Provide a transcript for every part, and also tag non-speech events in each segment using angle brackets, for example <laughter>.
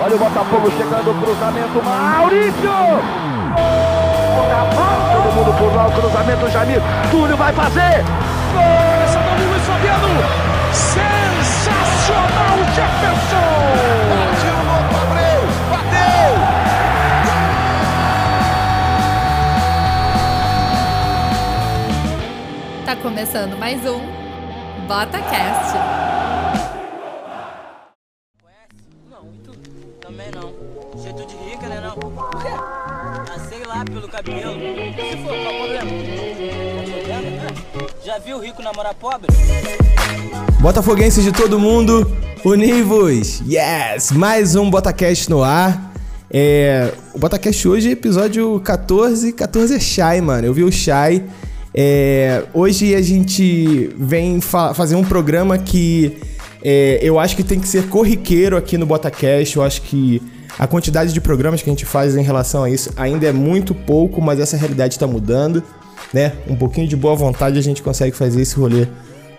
Olha o Botafogo chegando, cruzamento, Maurício! Todo mundo por lá, o cruzamento, Jamil. Túlio vai fazer! Gol! Essa do Luiz Fabiano! Sensacional, Jefferson! Bateu, Abreu! Bateu! Tá começando mais um BotaCast. Cabelo. Se for, qual o problema? Já viu rico namorar pobre? Botafoguenses de todo mundo, univos! Yes! Mais um Botacast no ar. É, o Botacast hoje é episódio 14. 14 é Shy, mano. Eu vi o Shy. É, hoje a gente vem fa fazer um programa que é, eu acho que tem que ser corriqueiro aqui no Botacast. Eu acho que a quantidade de programas que a gente faz em relação a isso ainda é muito pouco, mas essa realidade está mudando, né? Um pouquinho de boa vontade a gente consegue fazer esse rolê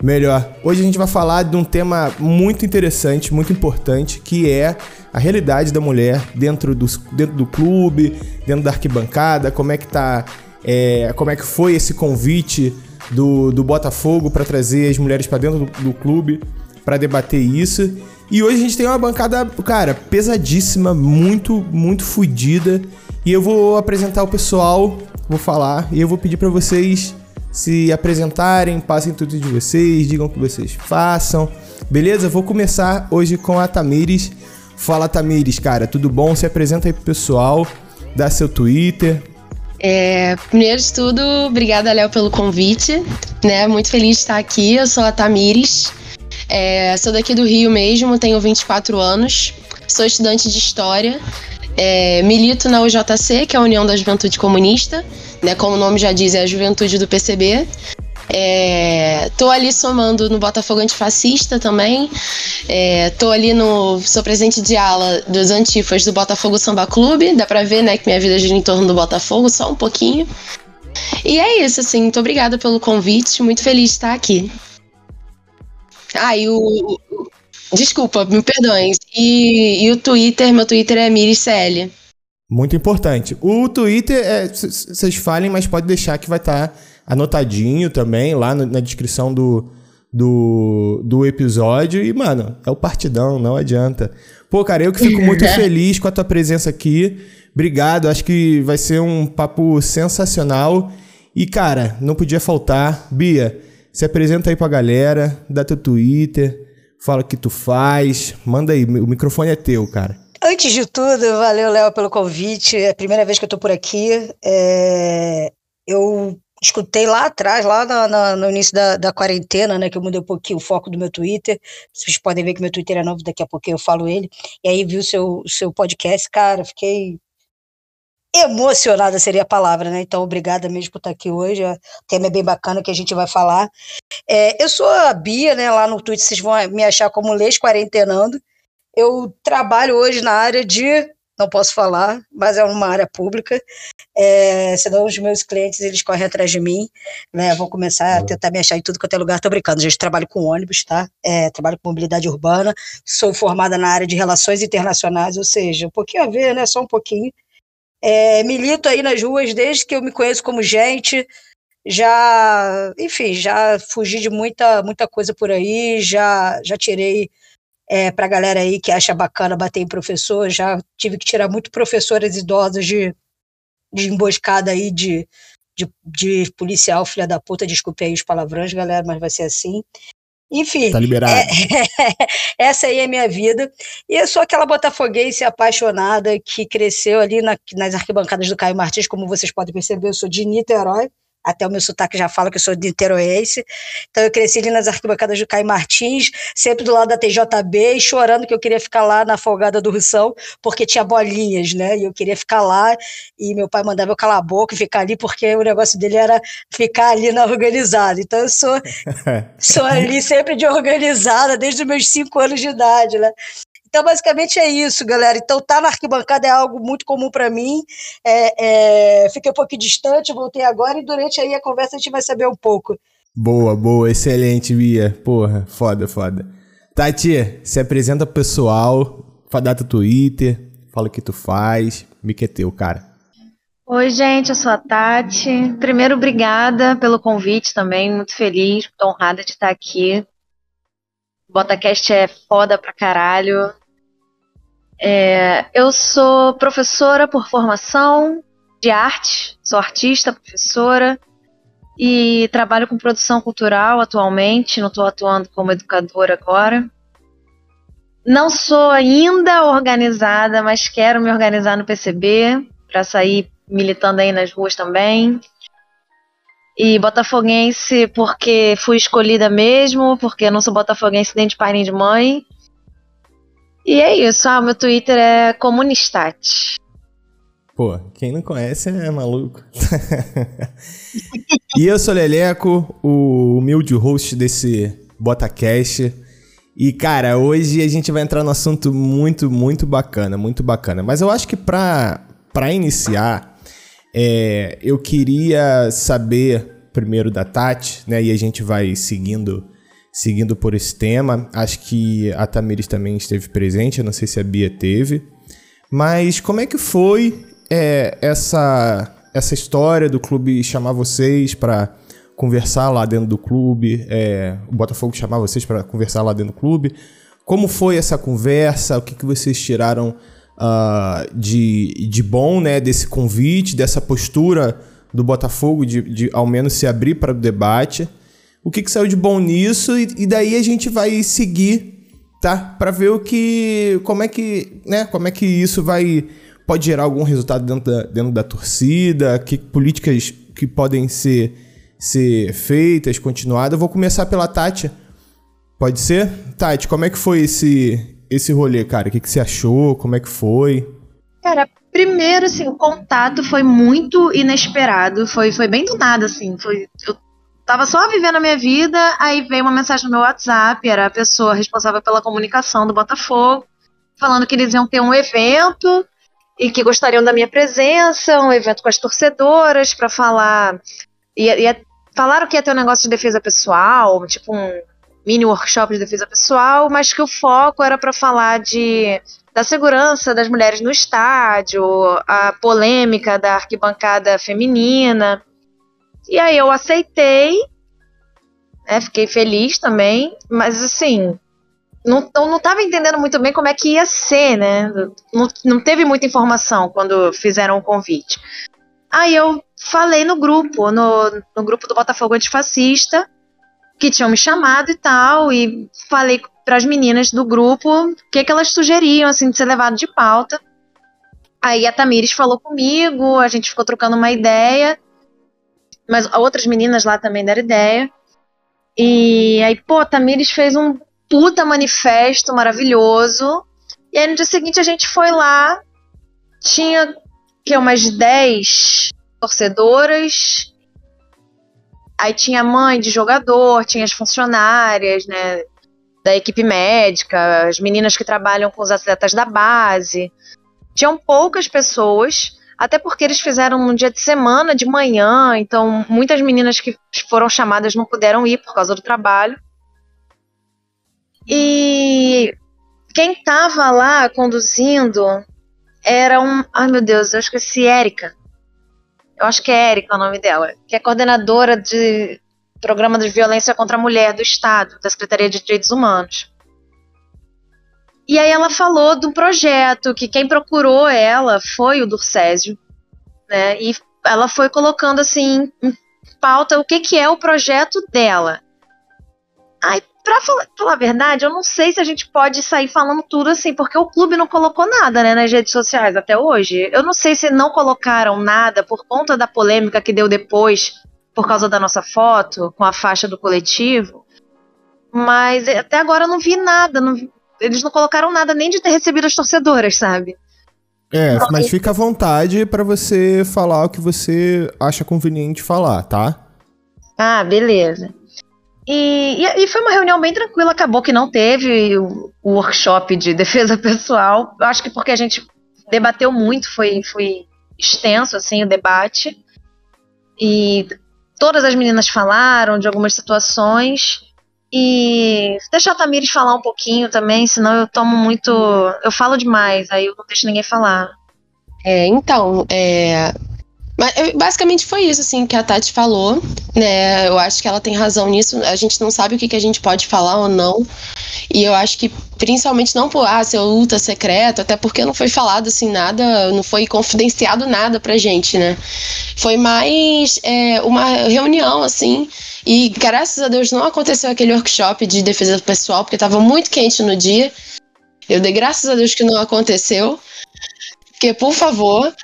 melhor. Hoje a gente vai falar de um tema muito interessante, muito importante, que é a realidade da mulher dentro do, dentro do clube, dentro da arquibancada, como é que tá, é, como é que foi esse convite do, do Botafogo para trazer as mulheres para dentro do, do clube para debater isso. E hoje a gente tem uma bancada, cara, pesadíssima, muito, muito fodida. E eu vou apresentar o pessoal, vou falar, e eu vou pedir para vocês se apresentarem, passem tudo de vocês, digam o que vocês façam. Beleza? Vou começar hoje com a Tamires. Fala, Tamires, cara, tudo bom? Se apresenta aí pro pessoal, dá seu Twitter. É, primeiro de tudo, obrigada, Léo, pelo convite. Né? Muito feliz de estar aqui. Eu sou a Tamires. É, sou daqui do Rio mesmo, tenho 24 anos, sou estudante de História, é, milito na UJC, que é a União da Juventude Comunista, né, como o nome já diz, é a juventude do PCB. É, tô ali somando no Botafogo Antifascista também. É, tô ali no. Sou presidente de ala dos antifas do Botafogo Samba Clube. Dá pra ver, né, que minha vida gira em torno do Botafogo, só um pouquinho. E é isso, assim. Muito obrigada pelo convite. Muito feliz de estar aqui. Ah, e o. Desculpa, me perdoem. E, e o Twitter, meu Twitter é MiriCL. Muito importante. O Twitter, vocês é, falem, mas pode deixar que vai estar tá anotadinho também lá no, na descrição do, do, do episódio. E, mano, é o partidão, não adianta. Pô, cara, eu que fico muito <laughs> feliz com a tua presença aqui. Obrigado, acho que vai ser um papo sensacional. E, cara, não podia faltar. Bia, se apresenta aí pra galera, dá teu Twitter, fala o que tu faz, manda aí, o microfone é teu, cara. Antes de tudo, valeu, Léo, pelo convite. É a primeira vez que eu tô por aqui. É... Eu escutei lá atrás, lá no início da, da, quarentena, né, que eu mudei um pouquinho o foco do meu Twitter. Vocês podem ver que meu Twitter é novo, daqui a pouquinho eu falo ele. E aí vi o seu, seu podcast, cara, fiquei emocionada seria a palavra, né? Então, obrigada mesmo por estar aqui hoje. O tema é bem bacana que a gente vai falar. É, eu sou a Bia, né? Lá no Twitter vocês vão me achar como Leis Quarentenando. Eu trabalho hoje na área de, não posso falar, mas é uma área pública. É, senão os meus clientes eles correm atrás de mim, né? Vão começar a tentar me achar em tudo quanto é lugar. Tô brincando, gente. Trabalho com ônibus, tá? É, trabalho com mobilidade urbana. Sou formada na área de relações internacionais, ou seja, um pouquinho a ver, né? Só um pouquinho é, milito aí nas ruas desde que eu me conheço como gente. Já, enfim, já fugi de muita, muita coisa por aí, já, já tirei é, para a galera aí que acha bacana bater em professor, já tive que tirar muito professoras idosas de, de emboscada aí de, de, de policial, filha da puta, desculpe aí os palavrões, galera, mas vai ser assim. Enfim. Tá liberado. É, <laughs> essa aí é a minha vida. E eu sou aquela botafoguense apaixonada que cresceu ali na, nas arquibancadas do Caio Martins, como vocês podem perceber, eu sou de Niterói até o meu sotaque já fala que eu sou de niteroense. Então eu cresci ali nas arquibancadas do Caio Martins, sempre do lado da TJB, e chorando que eu queria ficar lá na folgada do Russão, porque tinha bolinhas, né? E eu queria ficar lá, e meu pai mandava eu calar a boca e ficar ali, porque o negócio dele era ficar ali na organizada. Então eu sou, <laughs> sou ali sempre de organizada, desde os meus cinco anos de idade, né? Então, basicamente é isso, galera. Então, tá na arquibancada é algo muito comum para mim. É, é, fiquei um pouco distante, voltei agora e durante aí a conversa a gente vai saber um pouco. Boa, boa, excelente, Bia. Porra, foda, foda. Tati, se apresenta pro pessoal, dá teu Twitter, fala o que tu faz, me que é teu, cara. Oi, gente, eu sou a Tati. Primeiro, obrigada pelo convite também, muito feliz, muito honrada de estar aqui. BotaCast é foda pra caralho. É, eu sou professora por formação de arte, sou artista, professora e trabalho com produção cultural atualmente, não estou atuando como educadora agora. Não sou ainda organizada, mas quero me organizar no PCB para sair militando aí nas ruas também. E botafoguense porque fui escolhida mesmo, porque eu não sou botafoguense nem de pai nem de mãe. E é isso, ah, meu Twitter é comunistat. Pô, quem não conhece é maluco. <laughs> e eu sou Leleco, o humilde host desse BotaCast. E, cara, hoje a gente vai entrar num assunto muito, muito bacana, muito bacana. Mas eu acho que pra, pra iniciar, é, eu queria saber primeiro da Tati, né? E a gente vai seguindo seguindo por esse tema. Acho que a Tamires também esteve presente, eu não sei se a Bia teve. Mas como é que foi é, essa, essa história do clube chamar vocês para conversar lá dentro do clube, é, o Botafogo chamar vocês para conversar lá dentro do clube? Como foi essa conversa? O que, que vocês tiraram uh, de, de bom né, desse convite, dessa postura do Botafogo de, de ao menos se abrir para o debate? O que, que saiu de bom nisso? E, e daí a gente vai seguir, tá? Para ver o que, como é que, né? Como é que isso vai pode gerar algum resultado dentro da, dentro da torcida? Que políticas que podem ser ser feitas, continuadas? Eu vou começar pela Tati. Pode ser? Tati, como é que foi esse esse rolê, cara? O que, que você achou? Como é que foi? Cara, primeiro, assim, o contato foi muito inesperado. Foi, foi bem do nada, assim. Foi, eu tava só vivendo a minha vida, aí veio uma mensagem no meu WhatsApp, era a pessoa responsável pela comunicação do Botafogo, falando que eles iam ter um evento e que gostariam da minha presença, um evento com as torcedoras para falar. Ia, ia, falaram que ia ter um negócio de defesa pessoal, tipo um mini workshop de defesa pessoal, mas que o foco era para falar de da segurança das mulheres no estádio, a polêmica da arquibancada feminina. E aí eu aceitei, né, fiquei feliz também, mas assim, não, não, não tava entendendo muito bem como é que ia ser, né? Não, não teve muita informação quando fizeram o convite. Aí eu falei no grupo, no, no grupo do Botafogo Antifascista, que tinham me chamado e tal, e falei para as meninas do grupo o que, que elas sugeriam, assim, de ser levado de pauta. Aí a Tamires falou comigo, a gente ficou trocando uma ideia, mas outras meninas lá também deram ideia. E aí, pô, a Tamires fez um puta manifesto maravilhoso. E aí no dia seguinte a gente foi lá, tinha que umas 10 torcedoras. Aí tinha mãe de jogador, tinha as funcionárias, né, da equipe médica, as meninas que trabalham com os atletas da base. Tinham poucas pessoas, até porque eles fizeram um dia de semana, de manhã, então muitas meninas que foram chamadas não puderam ir por causa do trabalho. E quem estava lá conduzindo era um. Ai meu Deus, eu esqueci, Érica. Eu acho que é Érica o nome dela, que é coordenadora de programa de violência contra a mulher do Estado, da Secretaria de Direitos Humanos. E aí ela falou de um projeto que quem procurou ela foi o Durcésio, né? E ela foi colocando assim em pauta o que, que é o projeto dela. Aí Pra falar, falar, a verdade, eu não sei se a gente pode sair falando tudo assim, porque o clube não colocou nada, né, nas redes sociais até hoje. Eu não sei se não colocaram nada por conta da polêmica que deu depois, por causa da nossa foto, com a faixa do coletivo. Mas até agora eu não vi nada. Não vi, eles não colocaram nada nem de ter recebido as torcedoras, sabe? É, mas fica à vontade para você falar o que você acha conveniente falar, tá? Ah, beleza. E, e, e, foi uma reunião bem tranquila, acabou que não teve o, o, workshop de defesa <laughs> pessoal. Eu acho que porque a gente debateu muito, foi, foi extenso assim o debate. E todas as meninas falaram de algumas situações. E deixa a Tamires falar um pouquinho também, senão eu tomo muito. Eu falo demais, aí eu não deixo ninguém falar. É, então, é, mas basicamente foi isso, assim, que a Tati falou, né? Eu acho que ela tem razão nisso. A gente não sabe o que, que a gente pode falar ou não. E eu acho que, principalmente, não por ah, ser luta secreto, até porque não foi falado assim nada, não foi confidenciado nada pra gente, né? Foi mais é, uma reunião, assim. E graças a Deus não aconteceu aquele workshop de defesa pessoal, porque tava muito quente no dia. Eu dei graças a Deus que não aconteceu. Porque, por favor,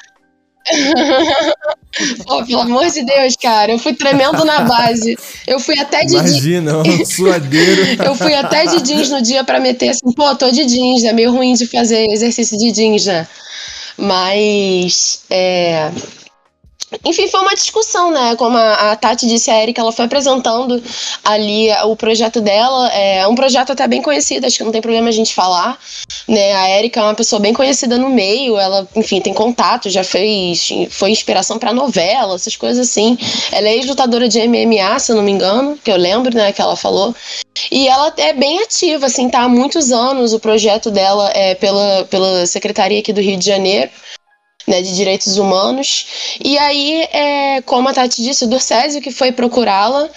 <laughs> oh, pelo amor de Deus, cara, eu fui tremendo na base. Eu fui até de Imagina, um <laughs> suadeiro. eu fui até de jeans no dia para meter assim, pô, tô de jeans, é meio ruim de fazer exercício de jeans, né? Mas é, enfim, foi uma discussão, né? Como a, a Tati disse, a Erika, ela foi apresentando ali o projeto dela. É um projeto até bem conhecido, acho que não tem problema a gente falar. Né? A Erika é uma pessoa bem conhecida no meio, ela, enfim, tem contato, já fez, foi inspiração para novela, essas coisas assim. Ela é ex-lutadora de MMA, se eu não me engano, que eu lembro, né, que ela falou. E ela é bem ativa, assim, tá há muitos anos. O projeto dela é pela, pela Secretaria aqui do Rio de Janeiro né, de direitos humanos. E aí, é, como a Tati disse, o Durcésio que foi procurá-la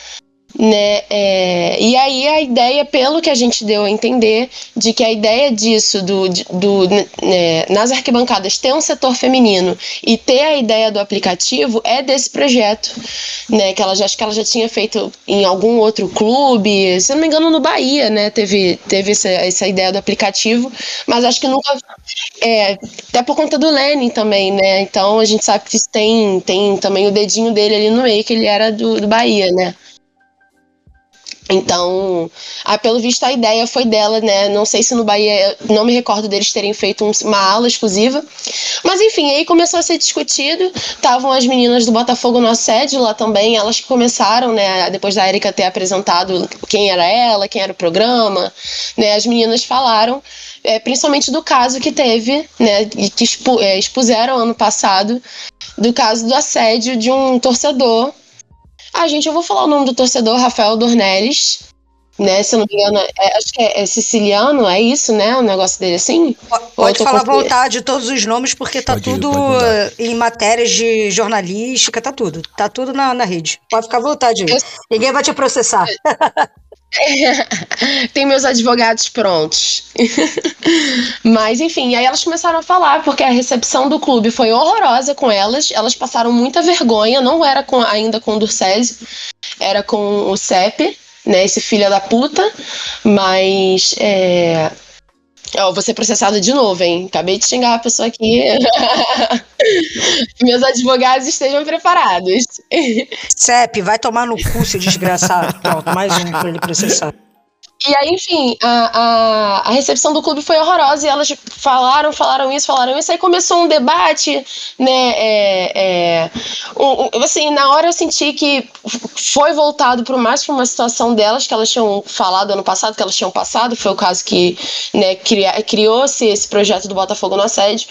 né? É, e aí a ideia, pelo que a gente deu a entender, de que a ideia disso, do, do né, nas arquibancadas ter um setor feminino e ter a ideia do aplicativo é desse projeto, né? Que ela já acho que ela já tinha feito em algum outro clube, se não me engano no Bahia, né? Teve, teve essa, essa ideia do aplicativo, mas acho que nunca é, até por conta do Lenin também, né? Então a gente sabe que tem, tem também o dedinho dele ali no meio, que ele era do, do Bahia, né? Então, ah, pelo visto a ideia foi dela, né? Não sei se no Bahia, não me recordo deles terem feito um, uma aula exclusiva. Mas enfim, aí começou a ser discutido. Estavam as meninas do Botafogo no assédio lá também, elas que começaram, né? Depois da Erika ter apresentado quem era ela, quem era o programa, né? As meninas falaram, é, principalmente do caso que teve, né? Que expu, é, expuseram ano passado, do caso do assédio de um torcedor ah, gente, eu vou falar o nome do torcedor, Rafael Dornelles. Né, se eu não me engano, é, acho que é, é, siciliano, é isso, né? O negócio dele assim? Pode falar à vontade todos os nomes, porque tá pode tudo ir, em matérias de jornalística, tá tudo. Tá tudo na, na rede. Pode ficar à vontade aí. Eu... Ninguém vai te processar. <laughs> <laughs> Tem meus advogados prontos. <laughs> Mas, enfim, aí elas começaram a falar, porque a recepção do clube foi horrorosa com elas. Elas passaram muita vergonha, não era com, ainda com o Durcésio, era com o CEP, né? Esse filho da puta. Mas é, Ó, vou ser processada de novo, hein? Acabei de xingar a pessoa aqui. <laughs> Meus advogados estejam preparados. CEP, vai tomar no cu, seu desgraçado. Pronto, mais um pra ele processar. E aí, enfim, a, a, a, recepção do clube foi horrorosa e elas falaram, falaram isso, falaram isso. Aí começou um debate, né? É, é, um, assim, na hora eu senti que foi voltado para mais para uma situação delas que elas tinham falado ano passado, que elas tinham passado. Foi o caso que né, criou-se esse projeto do Botafogo no assédio.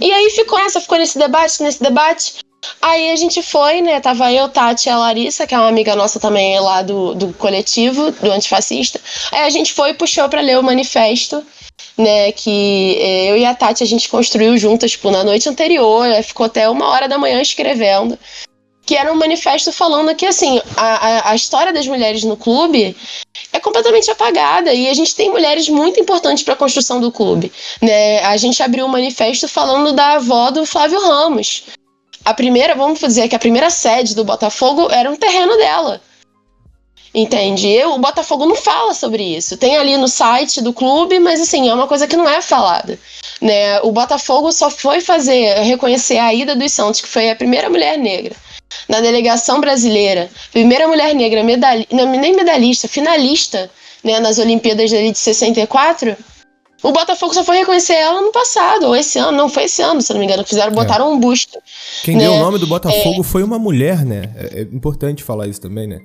E aí ficou essa, ficou nesse debate, nesse debate. Aí a gente foi, né? Tava eu, Tati e a Larissa, que é uma amiga nossa também lá do, do coletivo, do antifascista. Aí a gente foi e puxou pra ler o manifesto, né? Que eh, eu e a Tati a gente construiu juntas, tipo, na noite anterior, ficou até uma hora da manhã escrevendo. Que era um manifesto falando que, assim, a, a, a história das mulheres no clube é completamente apagada e a gente tem mulheres muito importantes para a construção do clube. Né? A gente abriu um manifesto falando da avó do Flávio Ramos, a primeira, vamos dizer que a primeira sede do Botafogo era um terreno dela. Entende? Eu, o Botafogo não fala sobre isso. Tem ali no site do clube, mas assim, é uma coisa que não é falada. Né? O Botafogo só foi fazer, reconhecer a Ida dos Santos, que foi a primeira mulher negra na delegação brasileira, primeira mulher negra medalhista, nem medalhista, finalista né, nas Olimpíadas de 64, o Botafogo só foi reconhecer ela no passado, ou esse ano, não foi esse ano, se não me engano, fizeram, é. botaram é. um busto. Quem né? deu o nome do Botafogo é... foi uma mulher, né? É, é, importante falar isso também, né?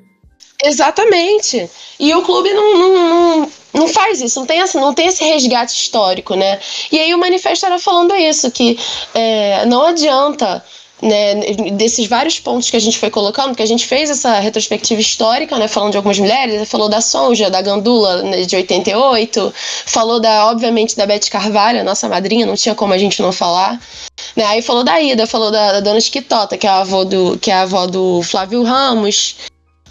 Exatamente. E o clube não, não, não, não faz isso, não tem, esse, não tem esse resgate histórico, né? E aí o manifesto era falando isso, que é, não adianta né, desses vários pontos que a gente foi colocando, que a gente fez essa retrospectiva histórica, né, falando de algumas mulheres, falou da Sonja, da Gandula, né, de 88, falou da, obviamente, da Beth Carvalho, nossa madrinha, não tinha como a gente não falar, né, aí falou da Ida, falou da, da Dona Esquitota, que é a avó do, que é a avó do Flávio Ramos,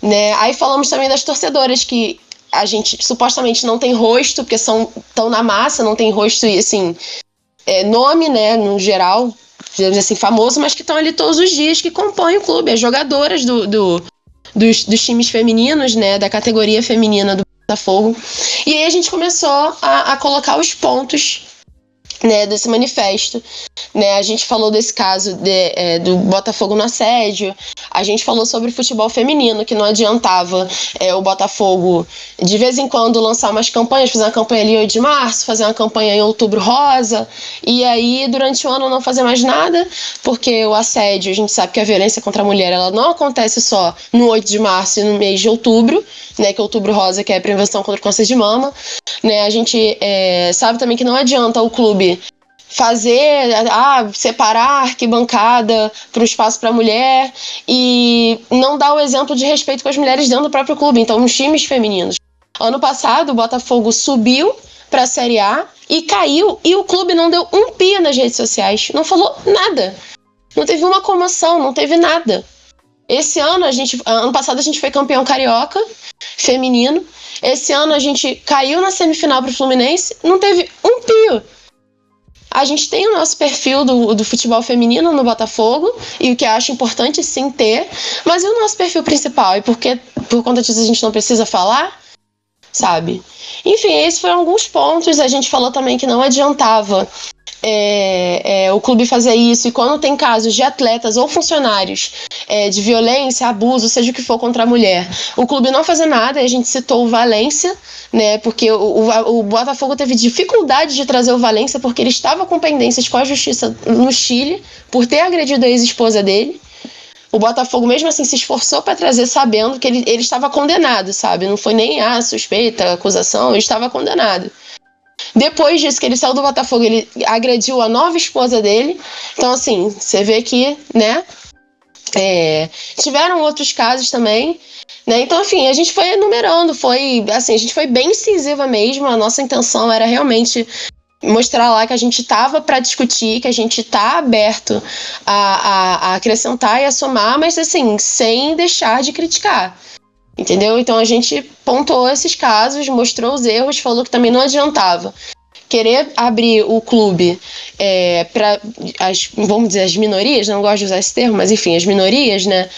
né, aí falamos também das torcedoras que a gente supostamente não tem rosto, porque são tão na massa, não tem rosto e assim, é, nome, né, no geral, digamos assim, famoso, mas que estão ali todos os dias, que compõem o clube, as jogadoras do, do dos, dos, times femininos, né, da categoria feminina do Botafogo. E aí a gente começou a, a colocar os pontos né, desse manifesto. Né, a gente falou desse caso de, é, do Botafogo no assédio, a gente falou sobre futebol feminino, que não adiantava é, o Botafogo de vez em quando lançar umas campanhas, fazer uma campanha ali em 8 de março, fazer uma campanha em outubro rosa, e aí durante o ano não fazer mais nada, porque o assédio, a gente sabe que a violência contra a mulher ela não acontece só no 8 de março e no mês de outubro, né, que é outubro rosa, que é a prevenção contra o câncer de mama. Né, a gente é, sabe também que não adianta o clube fazer, ah, separar arquibancada para o espaço para mulher e não dar o exemplo de respeito com as mulheres dentro do próprio clube, então nos times femininos. Ano passado, o Botafogo subiu para a Série A e caiu e o clube não deu um pia nas redes sociais, não falou nada. Não teve uma comoção, não teve nada. Esse ano a gente, ano passado a gente foi campeão carioca feminino. Esse ano a gente caiu na semifinal para o Fluminense, não teve um pio. A gente tem o nosso perfil do, do futebol feminino no Botafogo, e o que eu acho importante sim ter, mas e o nosso perfil principal? E porque por conta disso a gente não precisa falar? Sabe? Enfim, esses foram alguns pontos. A gente falou também que não adiantava é, é, o clube fazer isso, e quando tem casos de atletas ou funcionários é, de violência, abuso, seja o que for contra a mulher, o clube não fazer nada, a gente citou o Valência, né, porque o, o, o Botafogo teve dificuldade de trazer o Valência porque ele estava com pendências com a justiça no Chile por ter agredido a ex-esposa dele. O Botafogo, mesmo assim, se esforçou para trazer, sabendo que ele, ele estava condenado, sabe? Não foi nem a suspeita, a acusação, ele estava condenado. Depois disso que ele saiu do Botafogo, ele agrediu a nova esposa dele. Então, assim, você vê que, né? É, tiveram outros casos também. Né? Então, enfim, a gente foi enumerando, foi assim, a gente foi bem incisiva mesmo. A nossa intenção era realmente mostrar lá que a gente estava para discutir, que a gente está aberto a, a, a, acrescentar e a somar, mas assim, sem deixar de criticar. Entendeu? Então a gente pontuou esses casos, mostrou os erros, falou que também não adiantava querer abrir o clube é, para as, vamos dizer, as minorias, não gosto de usar esse termo, mas enfim, as minorias, né?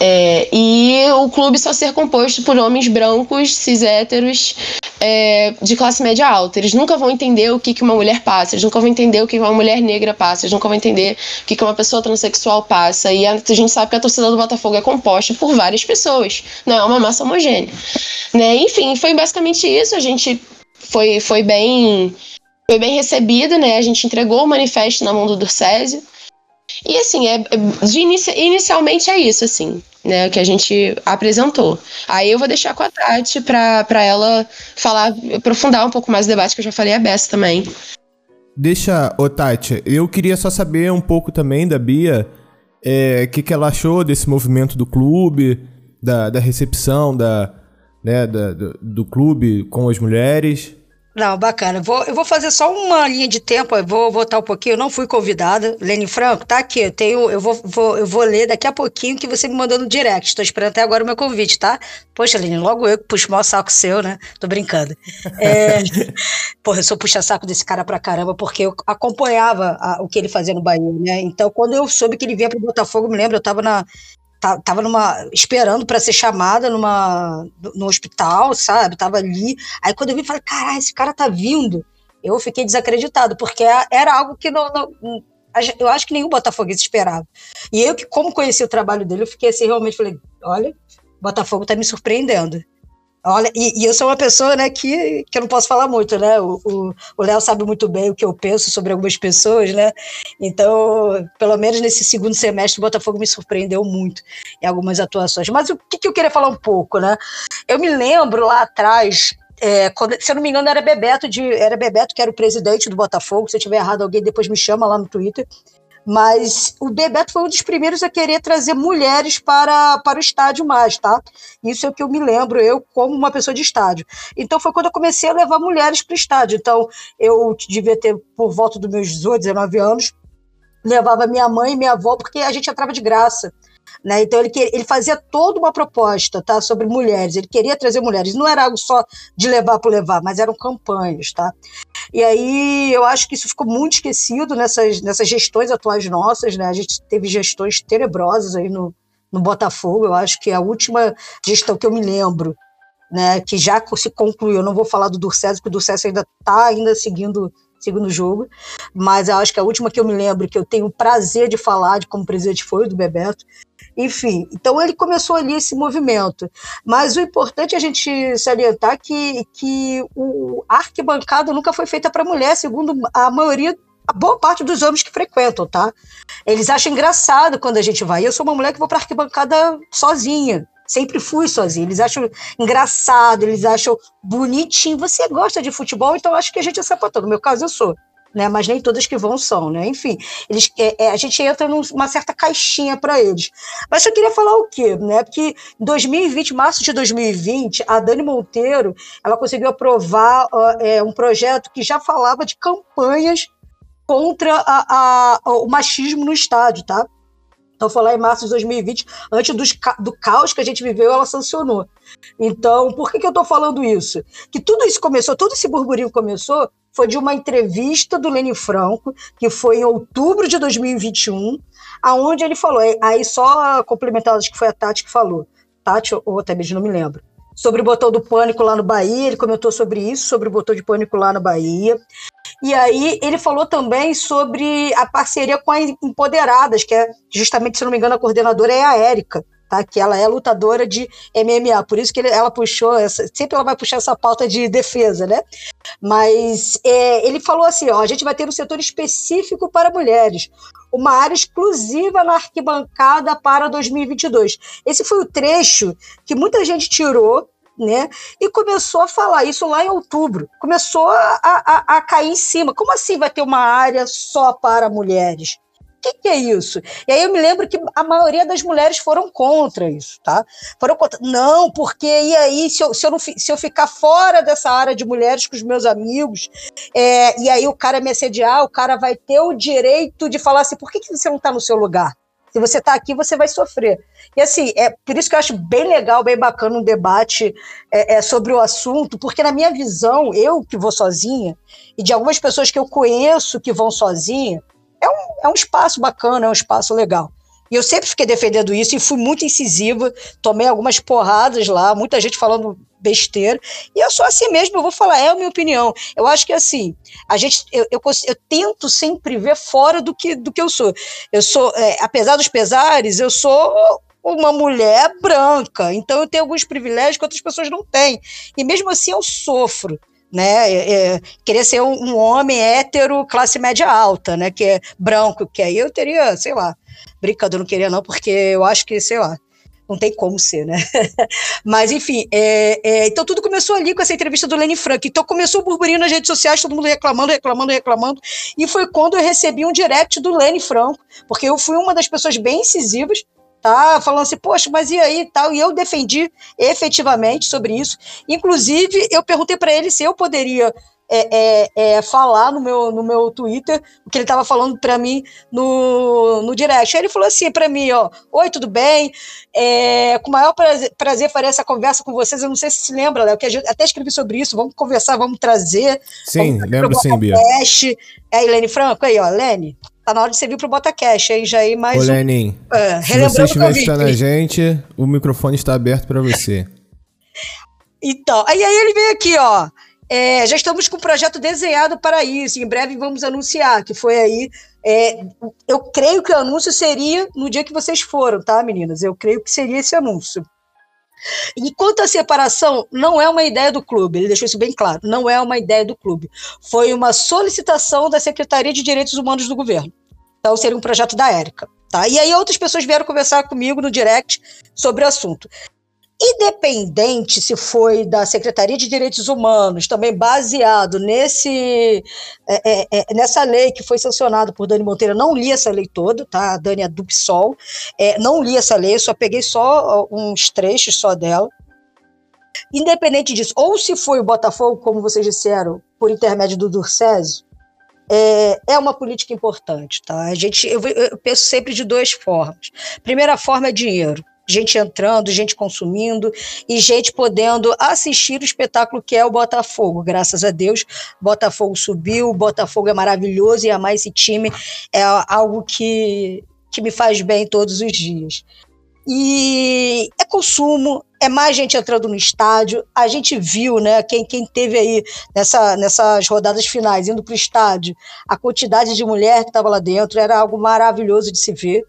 É, e o clube só ser composto por homens brancos, cis héteros, é, de classe média alta. Eles nunca vão entender o que, que uma mulher passa, eles nunca vão entender o que uma mulher negra passa, eles nunca vão entender o que, que uma pessoa transexual passa. E a, a gente sabe que a torcida do Botafogo é composta por várias pessoas, não é uma massa homogênea. Né? Enfim, foi basicamente isso. A gente foi, foi bem foi bem recebido, né? A gente entregou o manifesto na mão do Durcésio. E assim, é, é, inici, inicialmente é isso, assim, né? Que a gente apresentou. Aí eu vou deixar com a Tati pra ela falar, aprofundar um pouco mais o debate, que eu já falei a Bessa também. Deixa, ô Tati, eu queria só saber um pouco também da Bia, o é, que, que ela achou desse movimento do clube, da, da recepção da, né, da, do, do clube com as mulheres. Não, bacana. Vou, eu vou fazer só uma linha de tempo, vou voltar um pouquinho. Eu não fui convidada. Lene Franco, tá aqui. Eu, tenho, eu, vou, vou, eu vou ler daqui a pouquinho que você me mandou no direct. Estou esperando até agora o meu convite, tá? Poxa, Lene, logo eu que puxo o maior saco seu, né? Tô brincando. É, <laughs> porra, eu sou puxa-saco desse cara pra caramba, porque eu acompanhava a, o que ele fazia no Bahia, né? Então, quando eu soube que ele vinha pro Botafogo, me lembro, eu tava na, tava numa esperando para ser chamada numa no hospital, sabe? Tava ali. Aí quando eu vi, falei, caralho, esse cara tá vindo. Eu fiquei desacreditado, porque era algo que não, não eu acho que nenhum botafoguense esperava. E eu que como conheci o trabalho dele, eu fiquei assim realmente falei, olha, Botafogo tá me surpreendendo. Olha, e, e, eu sou uma pessoa, né, que, que eu não posso falar muito, né? O Léo sabe muito bem o que eu penso sobre algumas pessoas, né? Então, pelo menos nesse segundo semestre, o Botafogo me surpreendeu muito em algumas atuações. Mas o que, que eu queria falar um pouco, né? Eu me lembro lá atrás, é, quando, se eu não me engano, era Bebeto, de, era Bebeto que era o presidente do Botafogo. Se eu tiver errado, alguém depois me chama lá no Twitter. Mas o Bebeto foi um dos primeiros a querer trazer mulheres para, para o estádio mais, tá? Isso é o que eu me lembro, eu como uma pessoa de estádio. Então foi quando eu comecei a levar mulheres para o estádio. Então eu devia ter por volta dos meus 18, 19 anos, levava minha mãe e minha avó, porque a gente entrava de graça. Né? Então ele, ele fazia toda uma proposta tá, sobre mulheres, ele queria trazer mulheres, não era algo só de levar por levar, mas eram campanhas. Tá? E aí eu acho que isso ficou muito esquecido nessas, nessas gestões atuais nossas, né? a gente teve gestões tenebrosas aí no, no Botafogo, eu acho que a última gestão que eu me lembro, né, que já se concluiu, eu não vou falar do Durcésio, porque o Durcésio ainda está ainda seguindo segundo jogo, mas eu acho que a última que eu me lembro, que eu tenho o prazer de falar de como presidente foi o do Bebeto, enfim, então ele começou ali esse movimento. Mas o importante é a gente salientar que, que o, a arquibancada nunca foi feita para mulher, segundo a maioria a boa parte dos homens que frequentam, tá? Eles acham engraçado quando a gente vai. Eu sou uma mulher que vou para arquibancada sozinha. Sempre fui sozinha. Eles acham engraçado, eles acham bonitinho. Você gosta de futebol, então acho que a gente é sapatão. No meu caso, eu sou né? Mas nem todas que vão são, né? Enfim, eles, é, é, a gente entra numa certa caixinha para eles. Mas eu queria falar o quê, né? Porque em 2020, março de 2020, a Dani Monteiro, ela conseguiu aprovar é, um projeto que já falava de campanhas contra a, a, o machismo no estádio, tá? Então, foi lá em março de 2020, antes dos, do caos que a gente viveu, ela sancionou. Então, por que, que eu estou falando isso? Que tudo isso começou, todo esse burburinho começou foi de uma entrevista do Leni Franco, que foi em outubro de 2021, aonde ele falou, aí só complementando, acho que foi a Tati que falou, Tati ou até mesmo não me lembro, sobre o botão do pânico lá no Bahia, ele comentou sobre isso, sobre o botão de pânico lá na Bahia. E aí ele falou também sobre a parceria com as Empoderadas, que é justamente, se não me engano, a coordenadora é a Érica tá? Que ela é lutadora de MMA, por isso que ele, ela puxou essa, sempre ela vai puxar essa pauta de defesa, né? Mas é, ele falou assim, ó, a gente vai ter um setor específico para mulheres, uma área exclusiva na arquibancada para 2022. Esse foi o trecho que muita gente tirou né? E começou a falar isso lá em outubro. Começou a, a, a, cair em cima. Como assim vai ter uma área só para mulheres? O que, que, é isso? E aí eu me lembro que a maioria das mulheres foram contra isso, tá? Foram contra. Não, porque e aí, se eu, se eu, não, se eu ficar fora dessa área de mulheres com os meus amigos, é, e aí o cara me assediar, o cara vai ter o direito de falar assim: por que, que você não está no seu lugar? Se você está aqui, você vai sofrer. E assim, é por isso que eu acho bem legal, bem bacana um debate é, é, sobre o assunto, porque na minha visão, eu que vou sozinha, e de algumas pessoas que eu conheço que vão sozinha, é um, é um espaço bacana, é um espaço legal. E eu sempre fiquei defendendo isso e fui muito incisiva, tomei algumas porradas lá, muita gente falando besteira. E eu sou assim mesmo, eu vou falar, é a minha opinião. Eu acho que assim, a gente, eu, eu, eu tento sempre ver fora do que, do que eu sou. Eu sou, é, apesar dos pesares, eu sou uma mulher branca, então eu tenho alguns privilégios que outras pessoas não têm. E mesmo assim eu sofro né? É, é, querer ser um, um, homem hétero, classe média alta, né? Que é branco, que aí eu teria, sei lá, brincando, eu não queria não, porque eu acho que, sei lá, não tem como ser, né? <laughs> Mas, enfim, é, é, então tudo começou ali com essa entrevista do Lenny Frank. Então começou o burburinho nas redes sociais, todo mundo reclamando, reclamando, reclamando. E foi quando eu recebi um direct do Lenny Franco, porque eu fui uma das pessoas bem incisivas tá? Falando assim, poxa, mas e aí tal? E eu defendi efetivamente sobre isso. Inclusive, eu perguntei para ele se eu poderia é, é, é, falar no meu, no meu Twitter o que ele estava falando para mim no, no direct. Aí ele falou assim para mim, ó, oi, tudo bem? É, com o maior prazer, prazer farei essa conversa com vocês. Eu não sei se se lembra, Léo, que até escrevi sobre isso. Vamos conversar, vamos trazer. Sim, vamos lembro sim, Bia. É Helene Franco aí, ó, Lene. Tá na hora de você vir pro BotaCast, aí já aí mais Ô, Lenin, um, é, se você estiver escutando a gente, o microfone está aberto para você. Então, aí, aí ele veio aqui, ó. É, já estamos com o projeto desenhado para isso. Em breve vamos anunciar, que foi aí. É, eu creio que o anúncio seria no dia que vocês foram, tá, meninas? Eu creio que seria esse anúncio. Enquanto a separação não é uma ideia do clube, ele deixou isso bem claro, não é uma ideia do clube. Foi uma solicitação da Secretaria de Direitos Humanos do governo. Então seria um projeto da Érica. Tá? E aí outras pessoas vieram conversar comigo no direct sobre o assunto. Independente se foi da Secretaria de Direitos Humanos, também baseado nesse, é, é, é nessa lei que foi sancionada por Dani Monteiro, não li essa lei toda, tá? A Dani é do PSOL, é, não li essa lei, só peguei só uns trechos só dela. Independente disso, ou se foi o Botafogo, como vocês disseram, por intermédio do Durcésio, é, é uma política importante, tá? A gente, eu, eu penso sempre de duas formas. Primeira forma é dinheiro gente entrando, gente consumindo e gente podendo assistir o espetáculo que é o Botafogo. Graças a Deus, Botafogo subiu, Botafogo é maravilhoso e amar esse time é algo que, que me faz bem todos os dias. E é consumo, é mais gente entrando no estádio. A gente viu, né, quem, quem teve aí nessa, nessas rodadas finais indo para o estádio, a quantidade de mulher que estava lá dentro era algo maravilhoso de se ver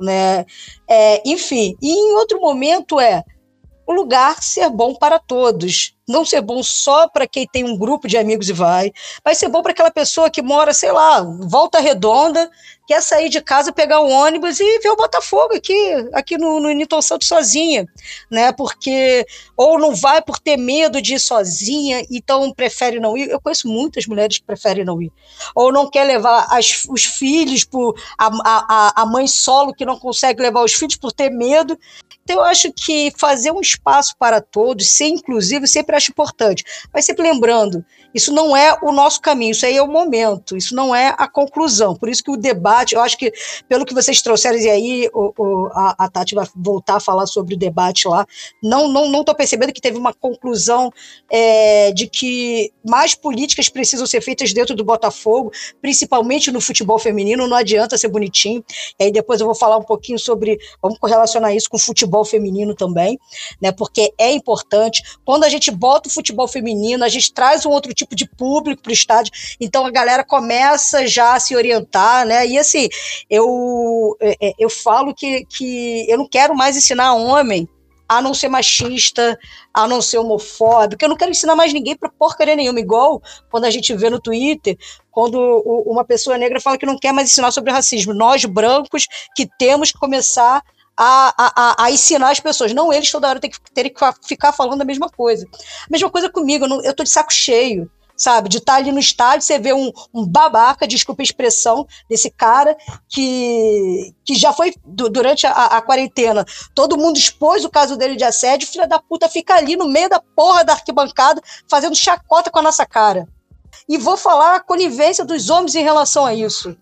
né? É, enfim, e em outro momento é o lugar ser bom para todos. Não ser bom só para quem tem um grupo de amigos e vai, vai ser bom para aquela pessoa que mora, sei lá, volta redonda, quer sair de casa, pegar um ônibus e ver o Botafogo aqui, aqui no, no Newton Santos sozinha, né? Porque ou não vai por ter medo de ir sozinha, então prefere não ir. Eu conheço muitas mulheres que preferem não ir. Ou não quer levar as, os filhos por a, a, a mãe solo que não consegue levar os filhos por ter medo. Então eu acho que fazer um espaço para todos, ser inclusivo, sempre acho importante. Mas sempre lembrando, isso não é o nosso caminho, isso aí é o momento, isso não é a conclusão. Por isso que o debate, eu acho que, pelo que vocês trouxeram, e aí o, o, a, a, Tati vai voltar a falar sobre o debate lá, não estou não, não percebendo que teve uma conclusão é, de que mais políticas precisam ser feitas dentro do Botafogo, principalmente no futebol feminino, não adianta ser bonitinho. E aí depois eu vou falar um pouquinho sobre, vamos correlacionar isso com o futebol feminino também, né? Porque é importante. Quando a gente bota o futebol feminino, a gente traz um outro tipo de público para o estádio, então a galera começa já a se orientar, né? E assim, eu, é, é, eu falo que, que eu não quero mais ensinar homem a não ser machista, a não ser homofóbico. Eu não quero ensinar mais ninguém para porcaria nenhuma, igual quando a gente vê no Twitter, quando uma pessoa negra fala que não quer mais ensinar sobre racismo. Nós, brancos, que temos que começar a, a, a, ensinar as pessoas. Não eles toda hora terem que, ter que ficar falando a mesma coisa. Mesma coisa comigo, eu, não, eu tô de saco cheio sabe? De estar tá ali no estádio, você vê um, um, babaca, desculpa a expressão, desse cara que, que já foi durante a, a, quarentena. Todo mundo expôs o caso dele de assédio, filha da puta fica ali no meio da porra da arquibancada fazendo chacota com a nossa cara. E vou falar a conivência dos homens em relação a isso.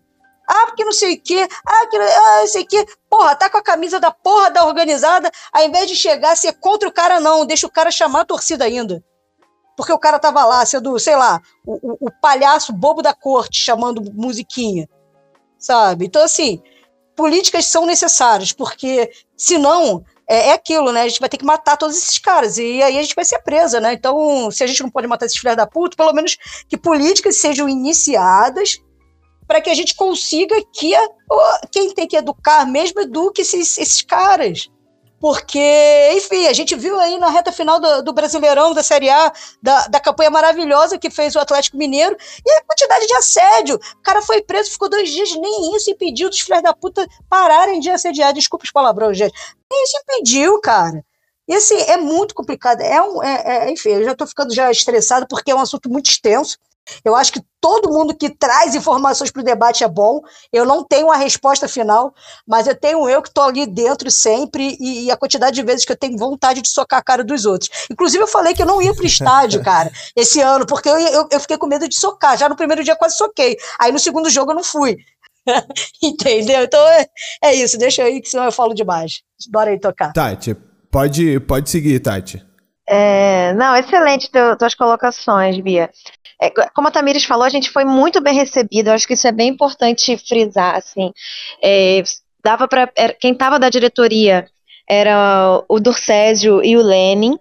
Ah, porque não sei o quê. Ah, que, ah, não sei o quê. Porra, tá com a camisa da porra da organizada, ao invés de chegar, ser contra o cara, não. Deixa o cara chamar a torcida ainda. Porque o cara tava lá, sendo, sei lá, o, o, o palhaço bobo da corte chamando musiquinha. Sabe? Então, assim, políticas são necessárias, porque senão é, é, aquilo, né? A gente vai ter que matar todos esses caras e aí a gente vai ser presa, né? Então, se a gente não pode matar esses filhos da puta, pelo menos que políticas sejam iniciadas para que a gente consiga que a, quem tem que educar mesmo eduque esses, esses caras. Porque, enfim, a gente viu aí na reta final do, do Brasileirão, da Série A, da, da campanha maravilhosa que fez o Atlético Mineiro, e a quantidade de assédio. O cara foi preso, ficou dois dias, nem isso impediu dos filhos da puta pararem de assediar. Desculpa os palavrões, gente. Nem isso impediu, cara. E assim, é muito complicado. É um, é, é, enfim, eu já estou ficando já estressado porque é um assunto muito extenso. Eu acho que todo mundo que traz informações para o debate é bom. Eu não tenho a resposta final, mas eu tenho eu que estou ali dentro sempre e, e, a quantidade de vezes que eu tenho vontade de socar a cara dos outros. Inclusive, eu falei que eu não ia para o <laughs> estádio, cara, esse ano, porque eu, eu, eu, fiquei com medo de socar. Já no primeiro dia quase soquei. Aí no segundo jogo eu não fui. <laughs> Entendeu? Então é, é isso. Deixa aí, que senão eu falo demais. Bora aí tocar. Tati, pode, pode seguir, Tati. É, não, excelente teu, tuas colocações, Bia. É, como a Tamires falou, a gente foi muito bem recebido. Eu acho que isso é bem importante frisar. Assim, é, dava para quem estava da diretoria era o Durcésio e o Lenin.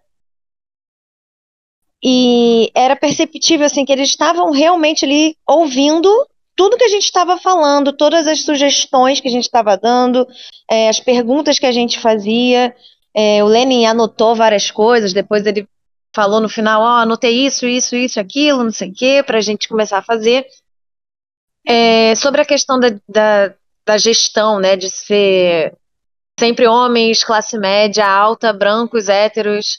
E era perceptível assim que eles estavam realmente ali ouvindo tudo que a gente estava falando, todas as sugestões que a gente estava dando, é, as perguntas que a gente fazia. É, o Lenin anotou várias coisas, depois ele falou no final, ó, oh, anotei isso, isso, isso, aquilo, não sei o quê, para a gente começar a fazer. É, sobre a questão da, da, da, gestão, né, de ser sempre homens, classe média, alta, brancos, héteros.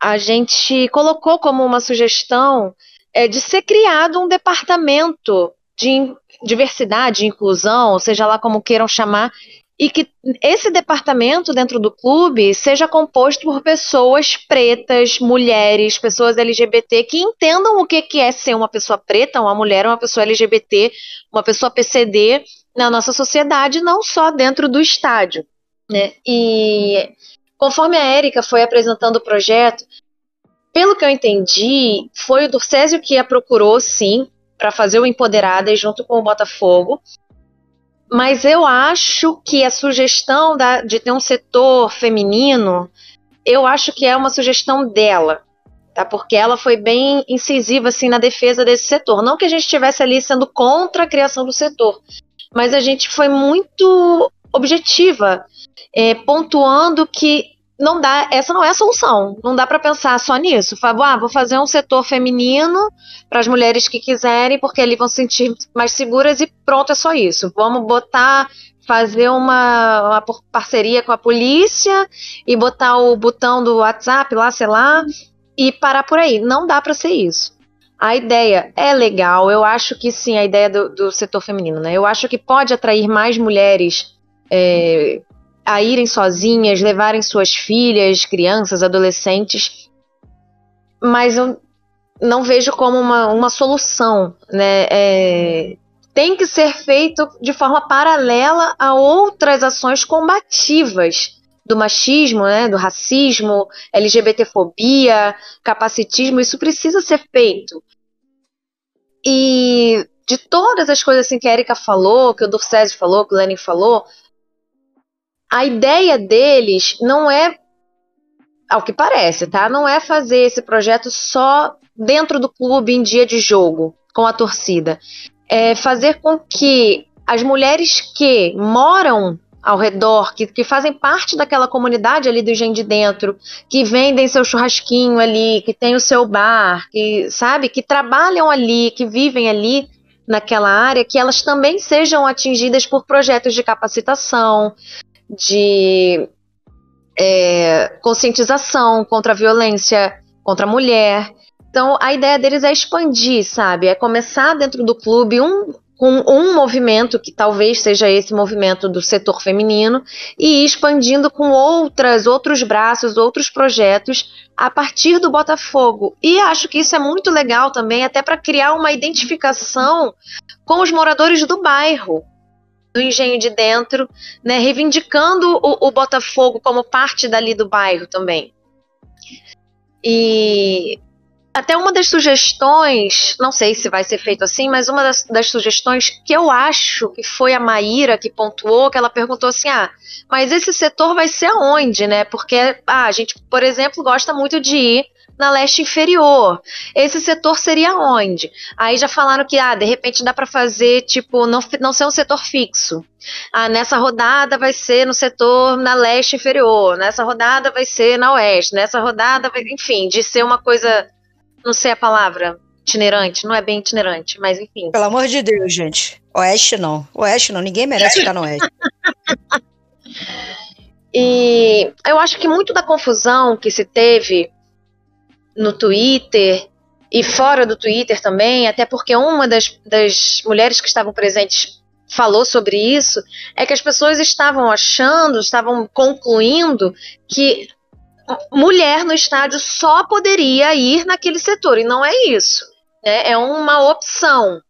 A gente colocou como uma sugestão é, de ser criado um departamento de diversidade, inclusão, seja lá como queiram chamar, e que esse departamento dentro do clube seja composto por pessoas pretas, mulheres, pessoas LGBT que entendam o que, é ser uma pessoa preta, uma mulher, uma pessoa LGBT, uma pessoa PCD na nossa sociedade, não só dentro do estádio. Né? E conforme a Érica foi apresentando o projeto, pelo que eu entendi, foi o Durcésio que a procurou, sim, para fazer o Empoderadas junto com o Botafogo. Mas eu acho que a sugestão da, de ter um setor feminino, eu acho que é uma sugestão dela, tá? Porque ela foi bem incisiva assim na defesa desse setor. Não que a gente estivesse ali sendo contra a criação do setor, mas a gente foi muito objetiva, é, pontuando que não dá, essa não é a solução. Não dá para pensar só nisso. Fabo, ah, vou fazer um setor feminino para as mulheres que quiserem, porque ali vão se sentir mais seguras e pronto, é só isso. Vamos botar, fazer uma, uma parceria com a polícia e botar o botão do WhatsApp lá, sei lá, e parar por aí. Não dá para ser isso. A ideia é legal, eu acho que sim, a ideia do, do setor feminino, né? Eu acho que pode atrair mais mulheres é, a irem sozinhas, levarem suas filhas, crianças, adolescentes, mas eu não vejo como uma, uma solução, né? É, tem que ser feito de forma paralela a outras ações combativas do machismo, né, do racismo, LGBTfobia, capacitismo, isso precisa ser feito. E de todas as coisas assim, que a Erika falou, que o Durcésio falou, que o Lenin falou, a ideia deles não é, ao que parece, tá? Não é fazer esse projeto só dentro do clube em dia de jogo, com a torcida. É fazer com que as mulheres que moram ao redor, que, que fazem parte daquela comunidade ali do Gen de Dentro, que vendem seu churrasquinho ali, que tem o seu bar, que sabe, que trabalham ali, que vivem ali naquela área, que elas também sejam atingidas por projetos de capacitação, de é, conscientização contra a violência contra a mulher. Então, a ideia deles é expandir, sabe? É começar dentro do clube um, com um movimento, que talvez seja esse movimento do setor feminino, e expandindo com outras, outros braços, outros projetos a partir do Botafogo. E acho que isso é muito legal também, até para criar uma identificação com os moradores do bairro do Engenho de Dentro, né, reivindicando o, o Botafogo como parte dali do bairro também. E até uma das sugestões, não sei se vai ser feito assim, mas uma das, das, sugestões que eu acho que foi a Maíra que pontuou, que ela perguntou assim: ah, mas esse setor vai ser aonde, né? Porque ah, a gente, por exemplo, gosta muito de ir na leste inferior. Esse setor seria onde? Aí já falaram que, ah, de repente dá para fazer, tipo, não, não ser um setor fixo. Ah, nessa rodada vai ser no setor na leste inferior, nessa rodada vai ser na oeste, nessa rodada, vai, enfim, de ser uma coisa, não sei a palavra, itinerante, não é bem itinerante, mas enfim. Pelo amor de Deus, gente. Oeste não. Oeste não, ninguém merece ficar no oeste. <laughs> <laughs> e eu acho que muito da confusão que se teve no Twitter e fora do Twitter também, até porque uma das, das mulheres que estavam presentes falou sobre isso, é que as pessoas estavam achando, estavam concluindo que mulher no estádio só poderia ir naquele setor, e não é isso. Né? É uma opção.